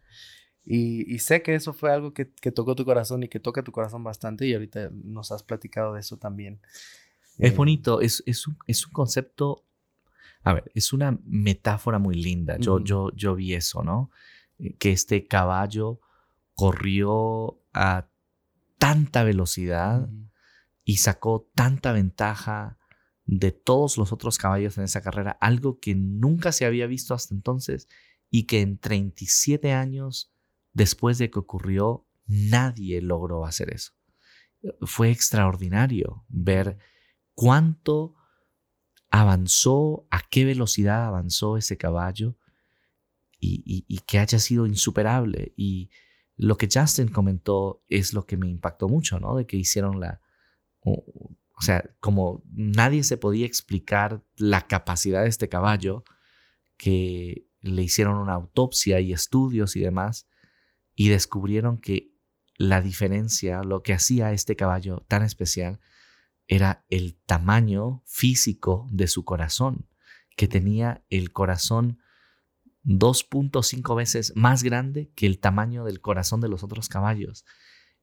Y, sé que eso fue algo que, tocó tu corazón y que toca tu corazón bastante y ahorita nos has platicado de eso también. Es eh, bonito, es, es, un, es, un, concepto, a ver, es una metáfora muy linda. Yo, yo, yo vi eso, ¿no? Eh, que este caballo corrió a tanta velocidad y sacó tanta ventaja de todos los otros caballos en esa carrera, algo que nunca se había visto hasta entonces y que en 37 años después de que ocurrió, nadie logró hacer eso. Fue extraordinario ver cuánto avanzó, a qué velocidad avanzó ese caballo y, que haya sido insuperable. Y lo que Justin comentó es lo que me impactó mucho, ¿no? De que hicieron la... O, sea, como nadie se podía explicar la capacidad de este caballo, que le hicieron una autopsia y estudios y demás, y descubrieron que la diferencia, lo que hacía este caballo tan especial, era el tamaño físico de su corazón, que tenía el corazón 2.5 veces más grande que el tamaño del corazón de los otros caballos.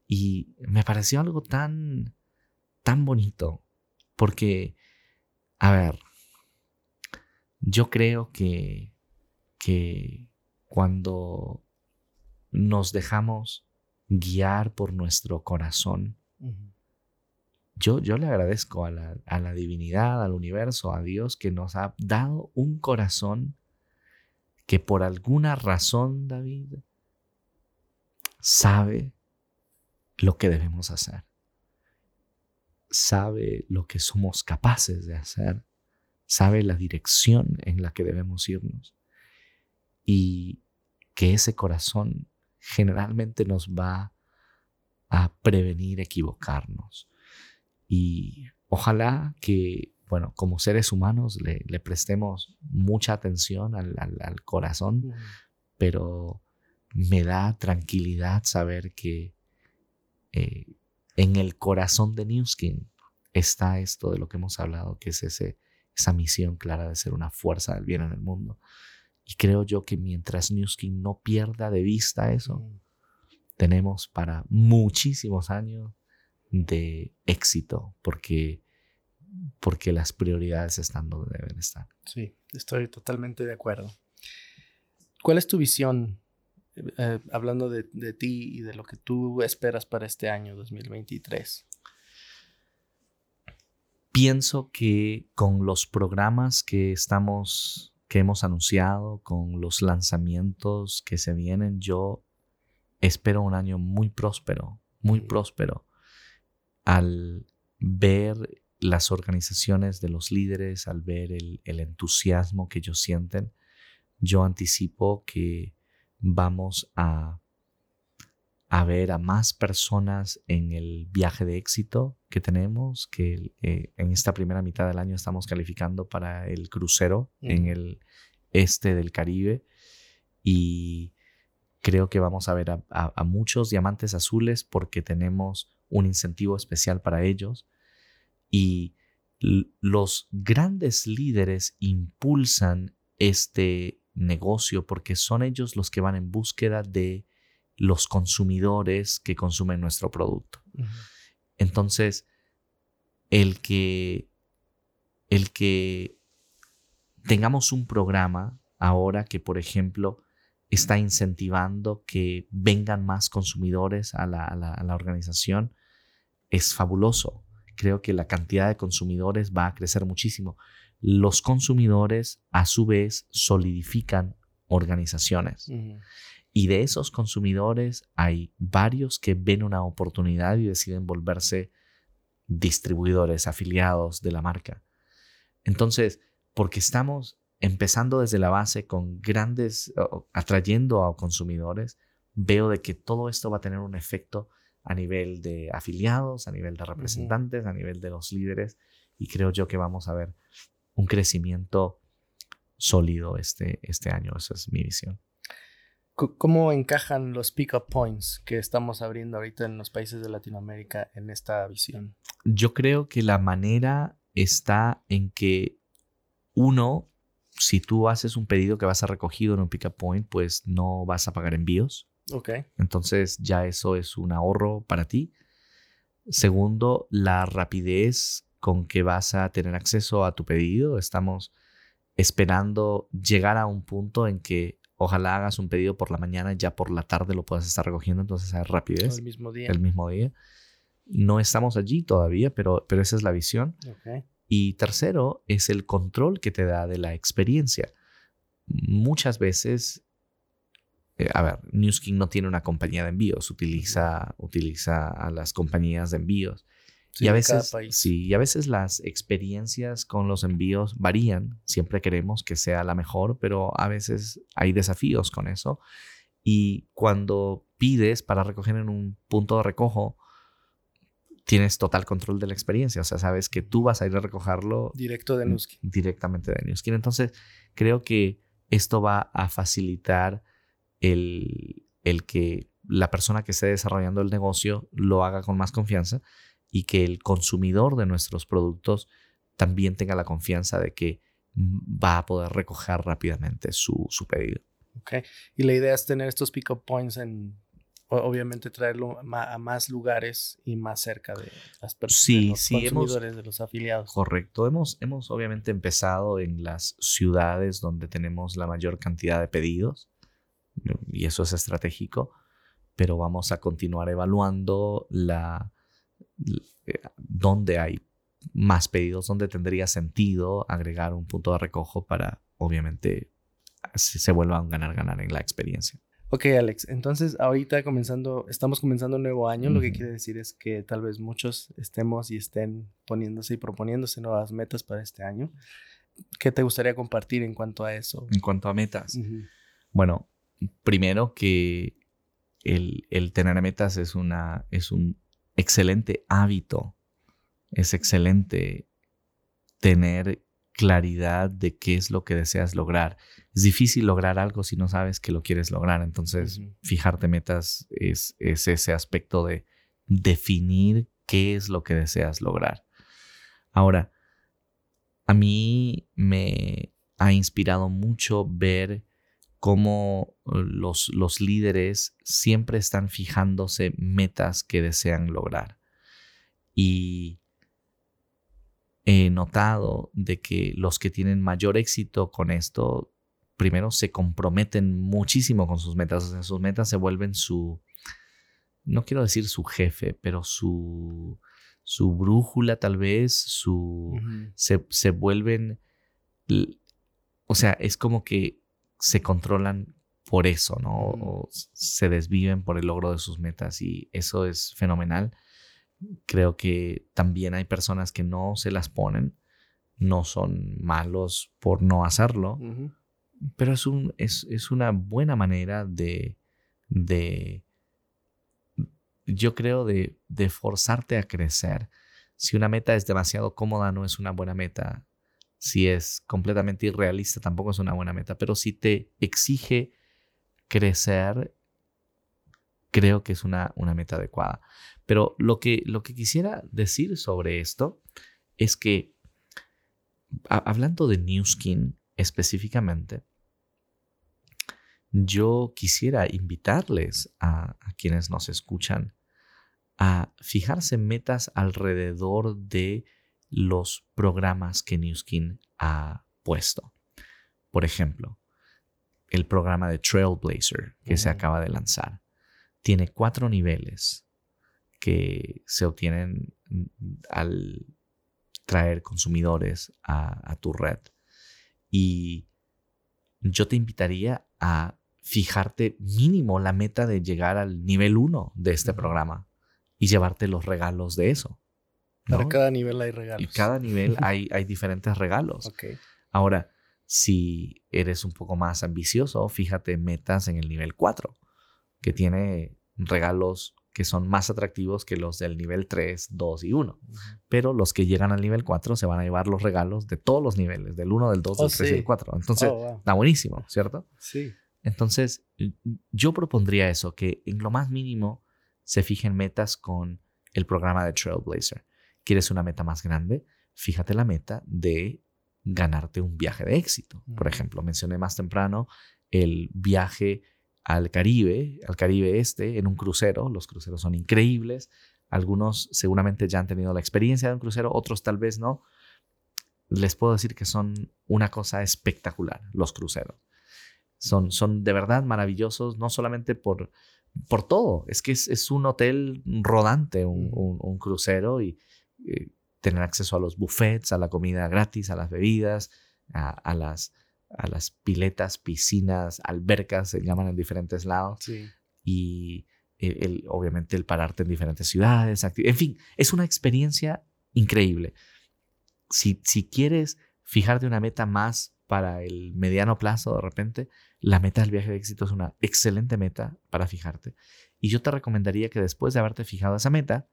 Y me pareció algo tan, tan bonito, porque, a ver, yo creo que, que cuando nos dejamos guiar por nuestro corazón, yo, yo le agradezco a la, a la divinidad, al universo, a Dios, que nos ha dado un corazón que por alguna razón, David, sabe lo que debemos hacer, sabe lo que somos capaces de hacer, sabe la dirección en la que debemos irnos y que ese corazón generalmente nos va a prevenir equivocarnos. Y ojalá que, bueno, como seres humanos le, prestemos mucha atención al, corazón, pero me da tranquilidad saber que eh, en el corazón de Newskin está esto de lo que hemos hablado, que es ese, esa misión clara de ser una fuerza del bien en el mundo. Y creo yo que mientras Newskin no pierda de vista eso, tenemos para muchísimos años de éxito, porque, porque las prioridades están donde deben estar. Sí, estoy totalmente de acuerdo. ¿Cuál es tu visión, eh, hablando de, de, ti y de lo que tú esperas para este año 2023? Pienso que con los programas que estamos, que hemos anunciado, con los lanzamientos que se vienen, yo espero un año muy próspero, muy próspero, al ver las organizaciones de los líderes, al ver el, entusiasmo que ellos sienten, yo anticipo que vamos a, a ver a más personas en el viaje de éxito que tenemos, que eh, en esta primera mitad del año estamos calificando para el crucero en el este del Caribe y creo que vamos a ver a, muchos diamantes azules porque tenemos un incentivo especial para ellos y los grandes líderes impulsan este negocio porque son ellos los que van en búsqueda de los consumidores que consumen nuestro producto. Entonces, el que, el que tengamos un programa ahora que, por ejemplo, está incentivando que vengan más consumidores a la, organización es fabuloso. Creo que la cantidad de consumidores va a crecer muchísimo. Los consumidores a su vez solidifican organizaciones. Y de esos consumidores hay varios que ven una oportunidad y deciden volverse distribuidores, afiliados de la marca. Entonces, porque estamos empezando desde la base con grandes, atrayendo a consumidores, veo de que todo esto va a tener un efecto a nivel de afiliados, a nivel de representantes, a nivel de los líderes, y creo yo que vamos a ver un crecimiento sólido este, este año. Esa es mi visión. ¿Cómo encajan los pick-up points que estamos abriendo ahorita en los países de Latinoamérica en esta visión? Yo creo que la manera está en que uno si tú haces un pedido que va a ser recogido en un pick-up point, pues no vas a pagar envíos. Ok. Entonces ya eso es un ahorro para ti. Segundo, la rapidez con que vas a tener acceso a tu pedido. Estamos esperando llegar a un punto en que ojalá hagas un pedido por la mañana y ya por la tarde lo puedas estar recogiendo. Entonces hay rapidez. El mismo día. El mismo día. No estamos allí todavía, pero, pero esa es la visión. Okay. Y tercero, es el control que te da de la experiencia. Muchas veces, eh, a ver, Newskin no tiene una compañía de envíos, utiliza, utiliza a las compañías de envíos. y a veces, sí, y a veces las experiencias con los envíos varían. Siempre queremos que sea la mejor, pero a veces hay desafíos con eso. Y cuando pides para recoger en un punto de recojo, tienes total control de la experiencia. O sea, sabes que tú vas a ir a recogerlo. Directo de Newskin. Directamente de Newskin. Entonces, creo que esto va a facilitar el, el que la persona que esté desarrollando el negocio lo haga con más confianza y que el consumidor de nuestros productos también tenga la confianza de que va a poder recoger rápidamente su, su pedido. Ok. Y la idea es tener estos pick-up points en obviamente traerlo a más lugares y más cerca de las personas, sí, los sí, consumidores, de los afiliados. Correcto. Hemos, hemos obviamente empezado en las ciudades donde tenemos la mayor cantidad de pedidos y eso es estratégico, pero vamos a continuar evaluando la, eh, donde hay más pedidos, donde tendría sentido agregar un punto de recojo para obviamente se vuelva un ganar-ganar en la experiencia. Ok, Alex. Entonces, ahorita comenzando, estamos comenzando un nuevo año. Lo que quiere decir es que tal vez muchos estemos y estén poniéndose y proponiéndose nuevas metas para este año. ¿Qué te gustaría compartir en cuanto a eso? En cuanto a metas. Bueno, primero que el, el, tener metas es, una, es un excelente hábito. Es excelente tener claridad de qué es lo que deseas lograr. Es difícil lograr algo si no sabes que lo quieres lograr. Entonces, fijarte metas es, es, ese aspecto de definir qué es lo que deseas lograr. Ahora, a mí me ha inspirado mucho ver cómo los, los líderes siempre están fijándose metas que desean lograr. Y he notado de que los que tienen mayor éxito con esto, primero se comprometen muchísimo con sus metas. O sea, sus metas se vuelven su, no quiero decir su jefe, pero su, su brújula tal vez, su, se, se vuelven, o sea, es como que se controlan por eso, ¿no? O se desviven por el logro de sus metas y eso es fenomenal. Creo que también hay personas que no se las ponen, no son malos por no hacerlo, pero es, un, es, es, una buena manera de, de yo creo, de, de forzarte a crecer. Si una meta es demasiado cómoda, no es una buena meta. Si es completamente irrealista, tampoco es una buena meta. Pero si te exige crecer, creo que es una, una meta adecuada. Pero lo que, lo que quisiera decir sobre esto es que, hablando de New Skin específicamente, yo quisiera invitarles a, quienes nos escuchan a fijarse metas alrededor de los programas que New Skin ha puesto. Por ejemplo, el programa de Trailblazer que se acaba de lanzar tiene cuatro niveles que se obtienen al traer consumidores a, tu red. Y yo te invitaría a fijarte mínimo la meta de llegar al nivel 1 de este programa y llevarte los regalos de eso. Para cada nivel hay regalos. Y cada nivel hay, hay diferentes regalos. Ahora, si eres un poco más ambicioso, fíjate metas en el nivel 4 que tiene regalos que son más atractivos que los del nivel 3, 2 y 1. Pero los que llegan al nivel 4 se van a llevar los regalos de todos los niveles, del 1, del 2, del 3 y del 4. Entonces, oh, está buenísimo, ¿cierto? Sí. Entonces, yo propondría eso, que en lo más mínimo se fijen metas con el programa de Trailblazer. ¿Quieres una meta más grande? Fíjate la meta de ganarte un viaje de éxito. Por ejemplo, mencioné más temprano el viaje al Caribe, al Caribe Este, en un crucero. Los cruceros son increíbles. Algunos seguramente ya han tenido la experiencia de un crucero, otros tal vez no. Les puedo decir que son una cosa espectacular, los cruceros. Son, son de verdad maravillosos, no solamente por, por todo, es que es, un hotel rodante, un, crucero y, eh, tener acceso a los buffets, a la comida gratis, a las bebidas, a las a las piletas, piscinas, albercas, se llaman en diferentes lados. Y el, obviamente el pararte en diferentes ciudades. En fin, es una experiencia increíble. Si, si quieres fijarte una meta más para el mediano plazo, de repente, la meta del viaje de éxito es una excelente meta para fijarte. Y yo te recomendaría que después de haberte fijado esa meta,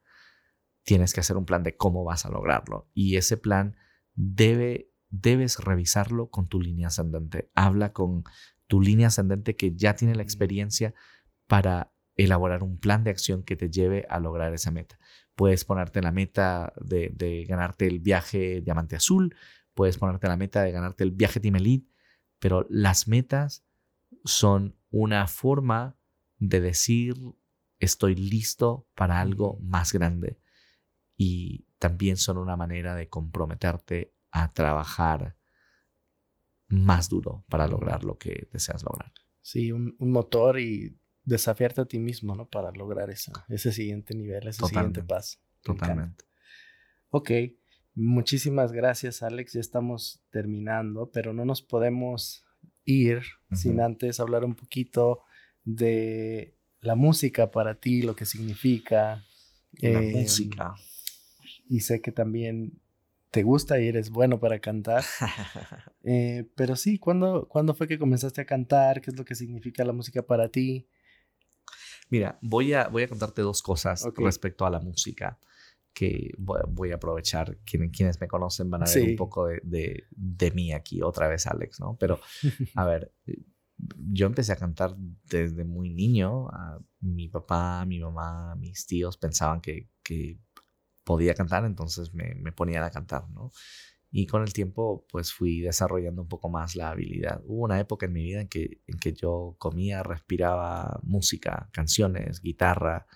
tienes que hacer un plan de cómo vas a lograrlo. Y ese plan debe debes revisarlo con tu línea ascendente. Habla con tu línea ascendente que ya tiene la experiencia para elaborar un plan de acción que te lleve a lograr esa meta. Puedes ponerte la meta de, ganarte el viaje Diamante Azul, puedes ponerte la meta de ganarte el viaje Team Elite, pero las metas son una forma de decir estoy listo para algo más grande y también son una manera de comprometerte a trabajar más duro para lograr lo que deseas lograr. Sí, un, motor y desafiarte a ti mismo, ¿no? Para lograr esa, ese siguiente nivel, ese siguiente paso. Totalmente. Ok, muchísimas gracias Alex, ya estamos terminando, pero no nos podemos ir sin antes hablar un poquito de la música para ti, lo que significa. La em, música. Y sé que también te gusta y eres bueno para cantar. Eh, pero sí, ¿cuándo, ¿cuándo fue que comenzaste a cantar? ¿Qué es lo que significa la música para ti? Mira, voy a, voy a contarte dos cosas respecto a la música que voy, a aprovechar. Quienes, quienes me conocen van a ver un poco de, de, de, mí aquí, otra vez Alex, ¿no? Pero, a ver, yo empecé a cantar desde muy niño. mi papá, mi mamá, mis tíos pensaban que, que podía cantar, entonces me, me, ponían a cantar, ¿no? Y con el tiempo, pues fui desarrollando un poco más la habilidad. Hubo una época en mi vida en que, en que yo comía, respiraba música, canciones, guitarra,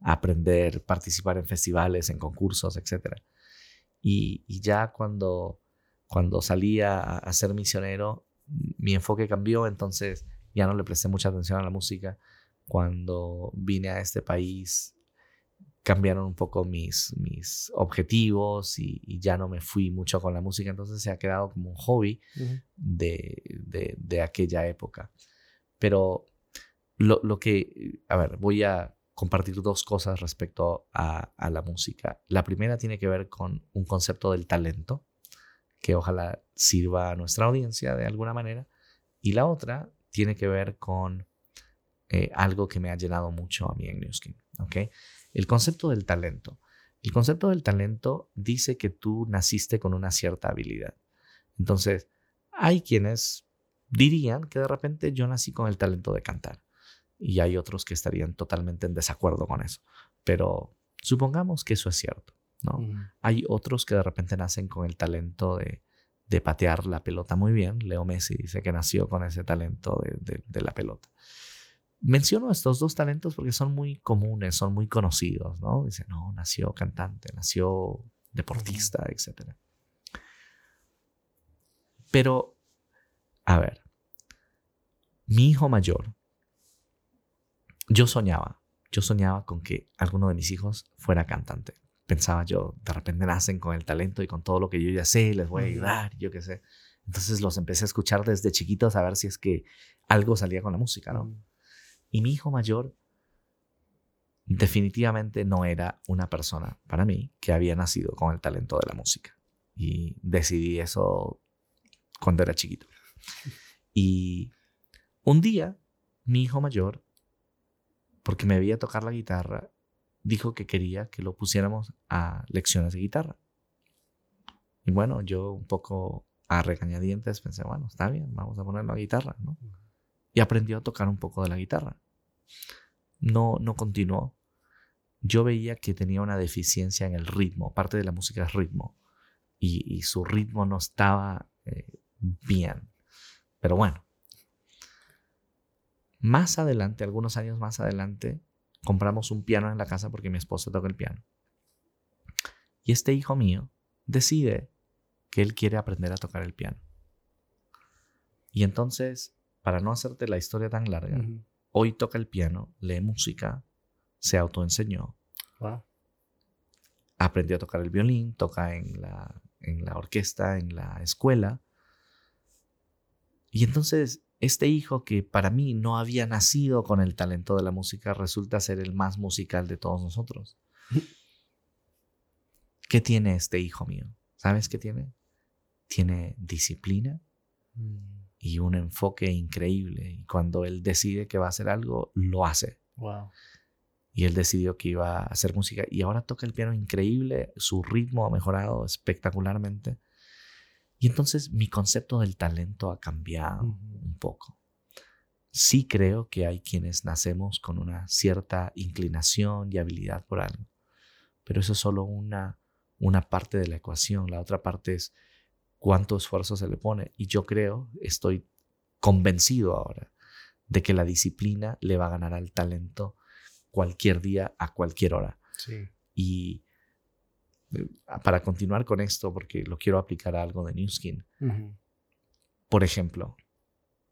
aprender, participar en festivales, en concursos, etc. Y, ya cuando, cuando salí a ser misionero, mi enfoque cambió, entonces ya no le presté mucha atención a la música. Cuando vine a este país, cambiaron un poco mis, mis objetivos y, ya no me fui mucho con la música, entonces se ha quedado como un hobby de, de, de, aquella época. Pero lo, lo, que, a ver, voy a compartir dos cosas respecto a, a, la música. La primera tiene que ver con un concepto del talento, que ojalá sirva a nuestra audiencia de alguna manera. Y la otra tiene que ver con eh, algo que me ha llenado mucho a mí en Newskin. ¿okay? El concepto del talento. El concepto del talento dice que tú naciste con una cierta habilidad. Entonces, hay quienes dirían que de repente yo nací con el talento de cantar. Y hay otros que estarían totalmente en desacuerdo con eso. Pero supongamos que eso es cierto. ¿no? Hay otros que de repente nacen con el talento de, de, patear la pelota muy bien. Leo Messi dice que nació con ese talento de, de, la pelota. Menciono estos dos talentos porque son muy comunes, son muy conocidos, ¿no? Dice, no, nació cantante, nació deportista, etc. Pero, a ver, mi hijo mayor, yo soñaba, yo soñaba con que alguno de mis hijos fuera cantante pensaba yo, de repente nacen con el talento y con todo lo que yo ya sé, les voy a ayudar, yo qué sé. Entonces los empecé a escuchar desde chiquitos a ver si es que algo salía con la música, ¿no? Y mi hijo mayor definitivamente no era una persona para mí que había nacido con el talento de la música. Y decidí eso cuando era chiquito. Y un día, mi hijo mayor, porque me veía tocar la guitarra, dijo que quería que lo pusiéramos a lecciones de guitarra. Y bueno, yo un poco a regañadientes pensé, bueno, está bien, vamos a ponerlo a guitarra, ¿no? Y aprendió a tocar un poco de la guitarra. No, no continuó. Yo veía que tenía una deficiencia en el ritmo. Parte de la música es ritmo. Y, su ritmo no estaba eh, bien. Pero bueno. Más adelante, algunos años más adelante, compramos un piano en la casa porque mi esposa toca el piano. Y este hijo mío decide que él quiere aprender a tocar el piano. Y entonces, para no hacerte la historia tan larga, hoy toca el piano, lee música, se autoenseñó. Aprendió a tocar el violín, toca en la, en la orquesta, en la escuela. Y entonces este hijo que para mí no había nacido con el talento de la música resulta ser el más musical de todos nosotros. ¿Qué tiene este hijo mío? ¿Sabes qué tiene? Tiene disciplina mm. Y un enfoque increíble. Y cuando él decide que va a hacer algo, lo hace. Y él decidió que iba a hacer música y ahora toca el piano increíble, su ritmo ha mejorado espectacularmente. Y entonces mi concepto del talento ha cambiado un poco. Sí creo que hay quienes nacemos con una cierta inclinación y habilidad por algo, pero eso es solo una, una parte de la ecuación. La otra parte es cuánto esfuerzo se le pone. Y yo creo, estoy convencido ahora de que la disciplina le va a ganar al talento cualquier día, a cualquier hora. Sí. Y para continuar con esto, porque lo quiero aplicar a algo de Newskin. Por ejemplo,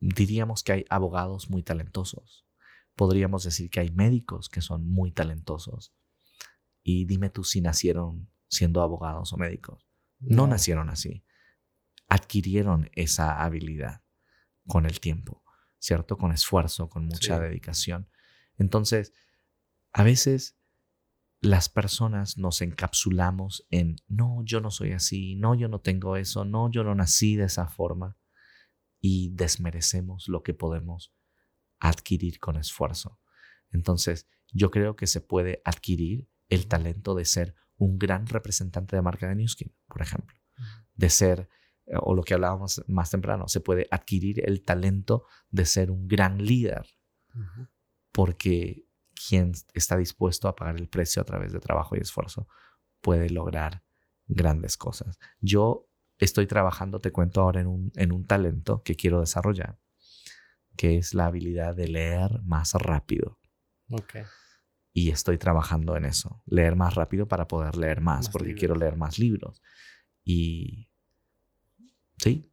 diríamos que hay abogados muy talentosos. Podríamos decir que hay médicos que son muy talentosos. Y dime tú si nacieron siendo abogados o médicos. No, nacieron así. Adquirieron esa habilidad con el tiempo, ¿cierto? Con esfuerzo, con mucha Sí. dedicación. Entonces, a veces las personas nos encapsulamos en, no, yo no soy así, no, yo no tengo eso, no, yo no nací de esa forma, y desmerecemos lo que podemos adquirir con esfuerzo. Entonces, yo creo que se puede adquirir el talento de ser un gran representante de marca de Newskin, por ejemplo, de ser, o lo que hablábamos más temprano, se puede adquirir el talento de ser un gran líder, porque quien está dispuesto a pagar el precio a través de trabajo y esfuerzo puede lograr grandes cosas. Yo estoy trabajando, te cuento ahora, en un, en un talento que quiero desarrollar, que es la habilidad de leer más rápido. Ok. Y estoy trabajando en eso, leer más rápido para poder leer más, Más porque libros. quiero leer más libros. Y sí,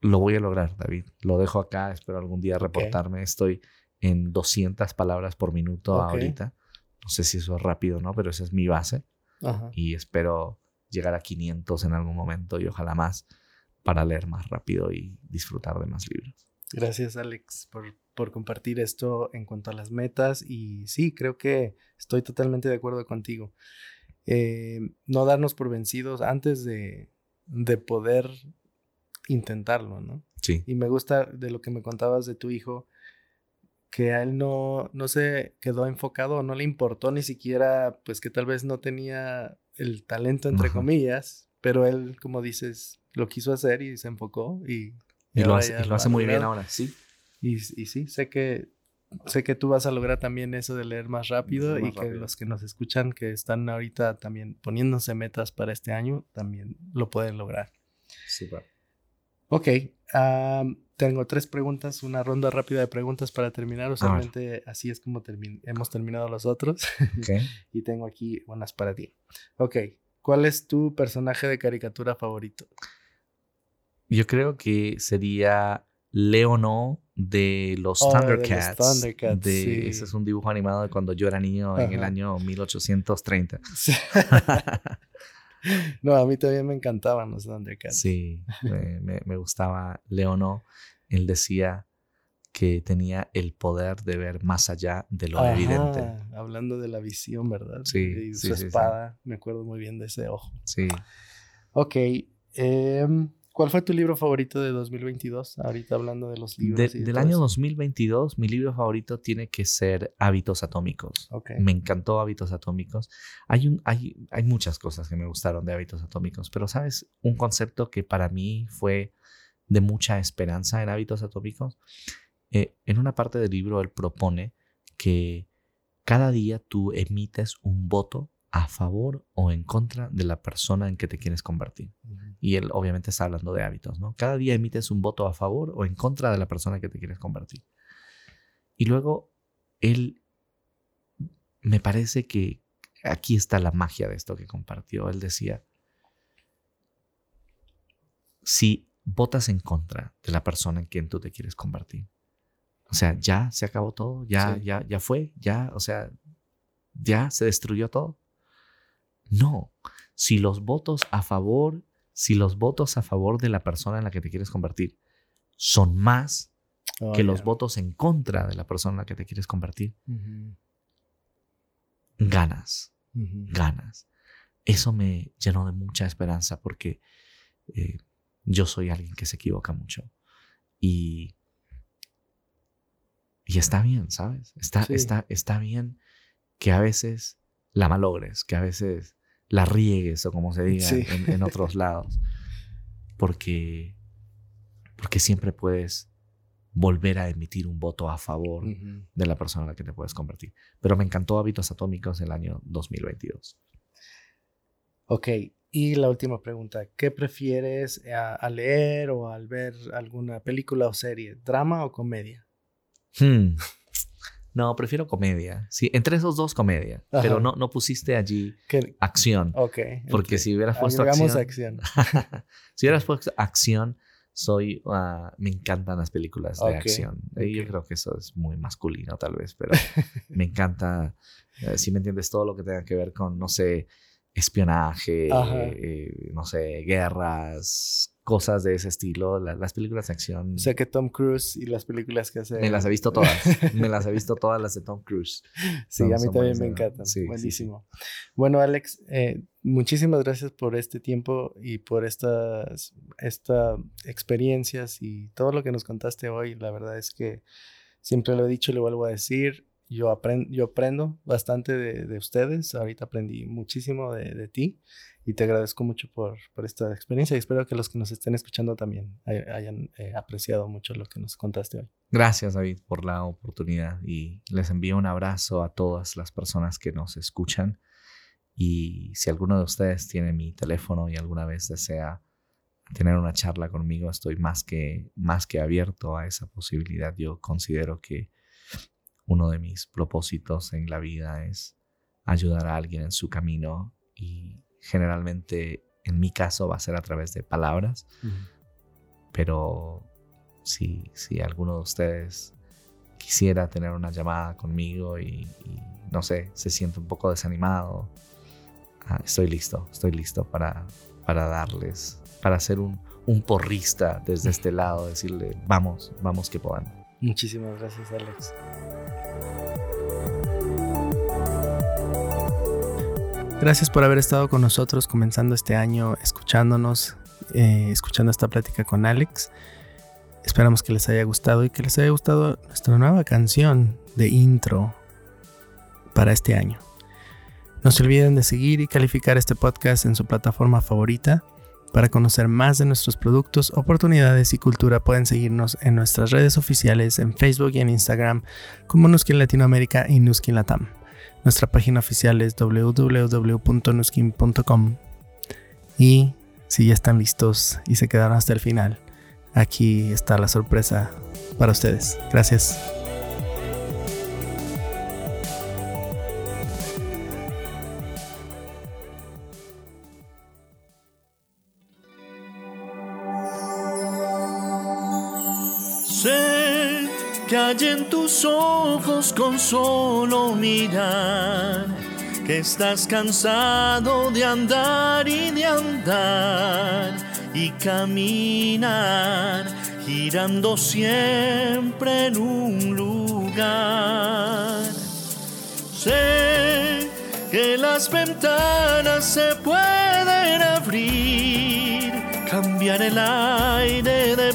lo voy a lograr, David. Lo dejo acá, espero algún día reportarme. Estoy en 200 palabras por minuto ahorita. No sé si eso es rápido o no, pero esa es mi base Ajá. y espero llegar a 500 en algún momento y ojalá más para leer más rápido y disfrutar de más libros. Gracias, Alex, por, por compartir esto en cuanto a las metas. Y sí, creo que estoy totalmente de acuerdo contigo. Eh, no darnos por vencidos antes de, de poder intentarlo, ¿no? Sí, Y me gusta de lo que me contabas de tu hijo, que a él no, no se quedó enfocado, no le importó ni siquiera, pues que tal vez no tenía el talento, entre Ajá. comillas, pero él, como dices, lo quiso hacer y se enfocó y... y lo hace, ya y lo ha hace muy bien ahora, sí. Y, y sí, sé que, sé que tú vas a lograr también eso de leer más rápido Más y que rápido. los que nos escuchan, que están ahorita también poniéndose metas para este año, también lo pueden lograr. Súper. Ok, am, tengo tres preguntas, una ronda rápida de preguntas para terminar. Usualmente así es como hemos terminado los otros. Ok. y tengo aquí unas para ti. Ok, ¿cuál es tu personaje de caricatura favorito? Yo creo que sería Leono de los Oh, de los Thundercats. Thundercats, de- sí. Ese es un dibujo animado de cuando yo era niño en el año 1830. no, a mí también me encantaban los Thundercats. Sí, me, me- me gustaba Leono. Él decía que tenía el poder de ver más allá de lo Ajá, evidente. Hablando de la visión, ¿verdad? Sí, Y sí, su sí, sí. espada, me acuerdo muy bien de ese ojo. Sí. Ok, em, ¿cuál fue tu libro favorito de 2022? Ahorita hablando de los libros. de del año eso. 2022, mi libro favorito tiene que ser Hábitos Atómicos. Me encantó Hábitos Atómicos. Hay, un, hay, hay muchas cosas que me gustaron de Hábitos Atómicos, pero sabes, un concepto que para mí fue de mucha esperanza en Hábitos Atómicos. Eh, en una parte del libro él propone que cada día tú emites un voto a favor o en contra de la persona en que te quieres convertir. Y él obviamente está hablando de hábitos, ¿no? Cada día emites un voto a favor o en contra de la persona que te quieres convertir. Y luego él me parece que aquí está la magia de esto que compartió. Él decía, si votas en contra de la persona en quien tú te quieres convertir, o sea, ya se acabó todo, ya, Sí. ya, ya fue, ya, o sea, ya se destruyó todo. No, si los votos a favor, si los votos a favor de la persona en la que te quieres convertir son más Oh, que los votos en contra de la persona en la que te quieres convertir, ganas, ganas. Eso me llenó de mucha esperanza porque eh, yo soy alguien que se equivoca mucho. Y, y está bien, ¿sabes? Está, Sí. está, está bien que a veces la malogres, que a veces la riegues o como se diga Sí. en, en otros lados. Porque, porque siempre puedes volver a emitir un voto a favor de la persona en la que te puedes convertir. Pero me encantó Hábitos Atómicos el año 2022. Ok, y la última pregunta, ¿qué prefieres a, a leer o al ver alguna película o serie? ¿Drama o comedia? Hmm. No, prefiero comedia. Sí, entre esos dos comedia. Ajá. Pero no, no pusiste allí ¿Qué- acción. Ok. Porque si hubieras puesto Agregamos acción, acción. si hubieras puesto acción, soy, ah, me encantan las películas de acción. Y Yo creo que eso es muy masculino tal vez, pero me encanta, eh, si me entiendes, todo lo que tenga que ver con, no sé, espionaje, eh, no sé, guerras, cosas de ese estilo, las películas de acción. O sea que Tom Cruise y las películas que hace. Me las he visto todas. me las he visto todas las de Tom Cruise. Sí, a mí también me encantan. Buenísimo. Bueno, Alex, eh, muchísimas gracias por este tiempo y por estas, estas experiencias y todo lo que nos contaste hoy. La verdad es que siempre lo he dicho y lo vuelvo a decir. Yo, aprendo, yo aprendo bastante de, ustedes. Ahorita aprendí muchísimo de, de ti y te agradezco mucho por, por, esta experiencia y espero que los que nos estén escuchando también hayan eh, apreciado mucho lo que nos contaste hoy. Gracias David por la oportunidad y les envío un abrazo a todas las personas que nos escuchan y si alguno de ustedes tiene mi teléfono y alguna vez desea tener una charla conmigo, estoy más que, más que abierto a esa posibilidad. Yo considero que uno de mis propósitos en la vida es ayudar a alguien en su camino y generalmente en mi caso va a ser a través de palabras, pero si, si alguno de ustedes quisiera tener una llamada conmigo y, no sé, se siente un poco desanimado, ah, estoy listo, estoy listo para, para darles, para ser un, un porrista desde este lado, decirle, vamos, vamos que puedan. Muchísimas gracias, Alex. Gracias por haber estado con nosotros comenzando este año, escuchándonos, eh, escuchando esta plática con Alex. Esperamos que les haya gustado y que les haya gustado nuestra nueva canción de intro para este año. No se olviden de seguir y calificar este podcast en su plataforma favorita. Para conocer más de nuestros productos, oportunidades y cultura pueden seguirnos en nuestras redes oficiales en Facebook y en Instagram como Nuskin Latinoamérica y Nuskin Latam. Nuestra página oficial es www.nuskin.com. Y si ya están listos y se quedaron hasta el final, aquí está la sorpresa para ustedes. Gracias. Que hay en tus ojos con solo mirar, que estás cansado de andar y de andar y caminar, girando siempre en un lugar. Sé que las ventanas se pueden abrir, cambiar el aire de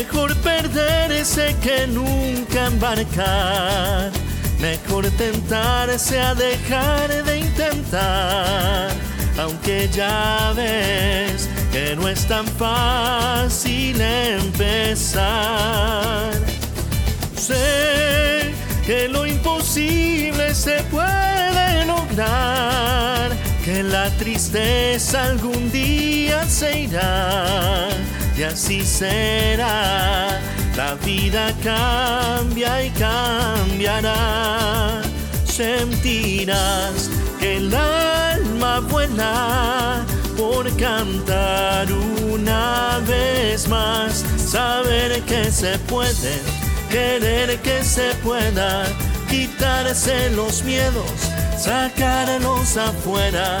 Mejor perderse que nunca embarcar. Mejor tentarse a dejar de intentar. Aunque ya ves que no es tan fácil empezar. Sé que lo imposible se puede lograr. Que la tristeza algún día se irá y así será. La vida cambia y cambiará. Sentirás que el alma vuela por cantar una vez más. Saber que se puede, querer que se pueda, quitarse los miedos, sacarlos afuera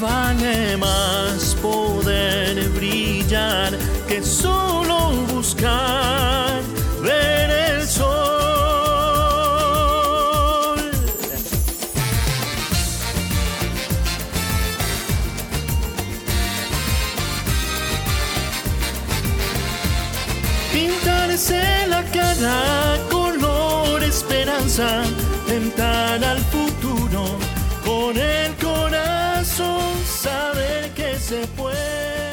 vale más poder brillar que solo buscar ver el sol. Pintarse la cara color esperanza, tentar al futuro con el corazón saber que se puede.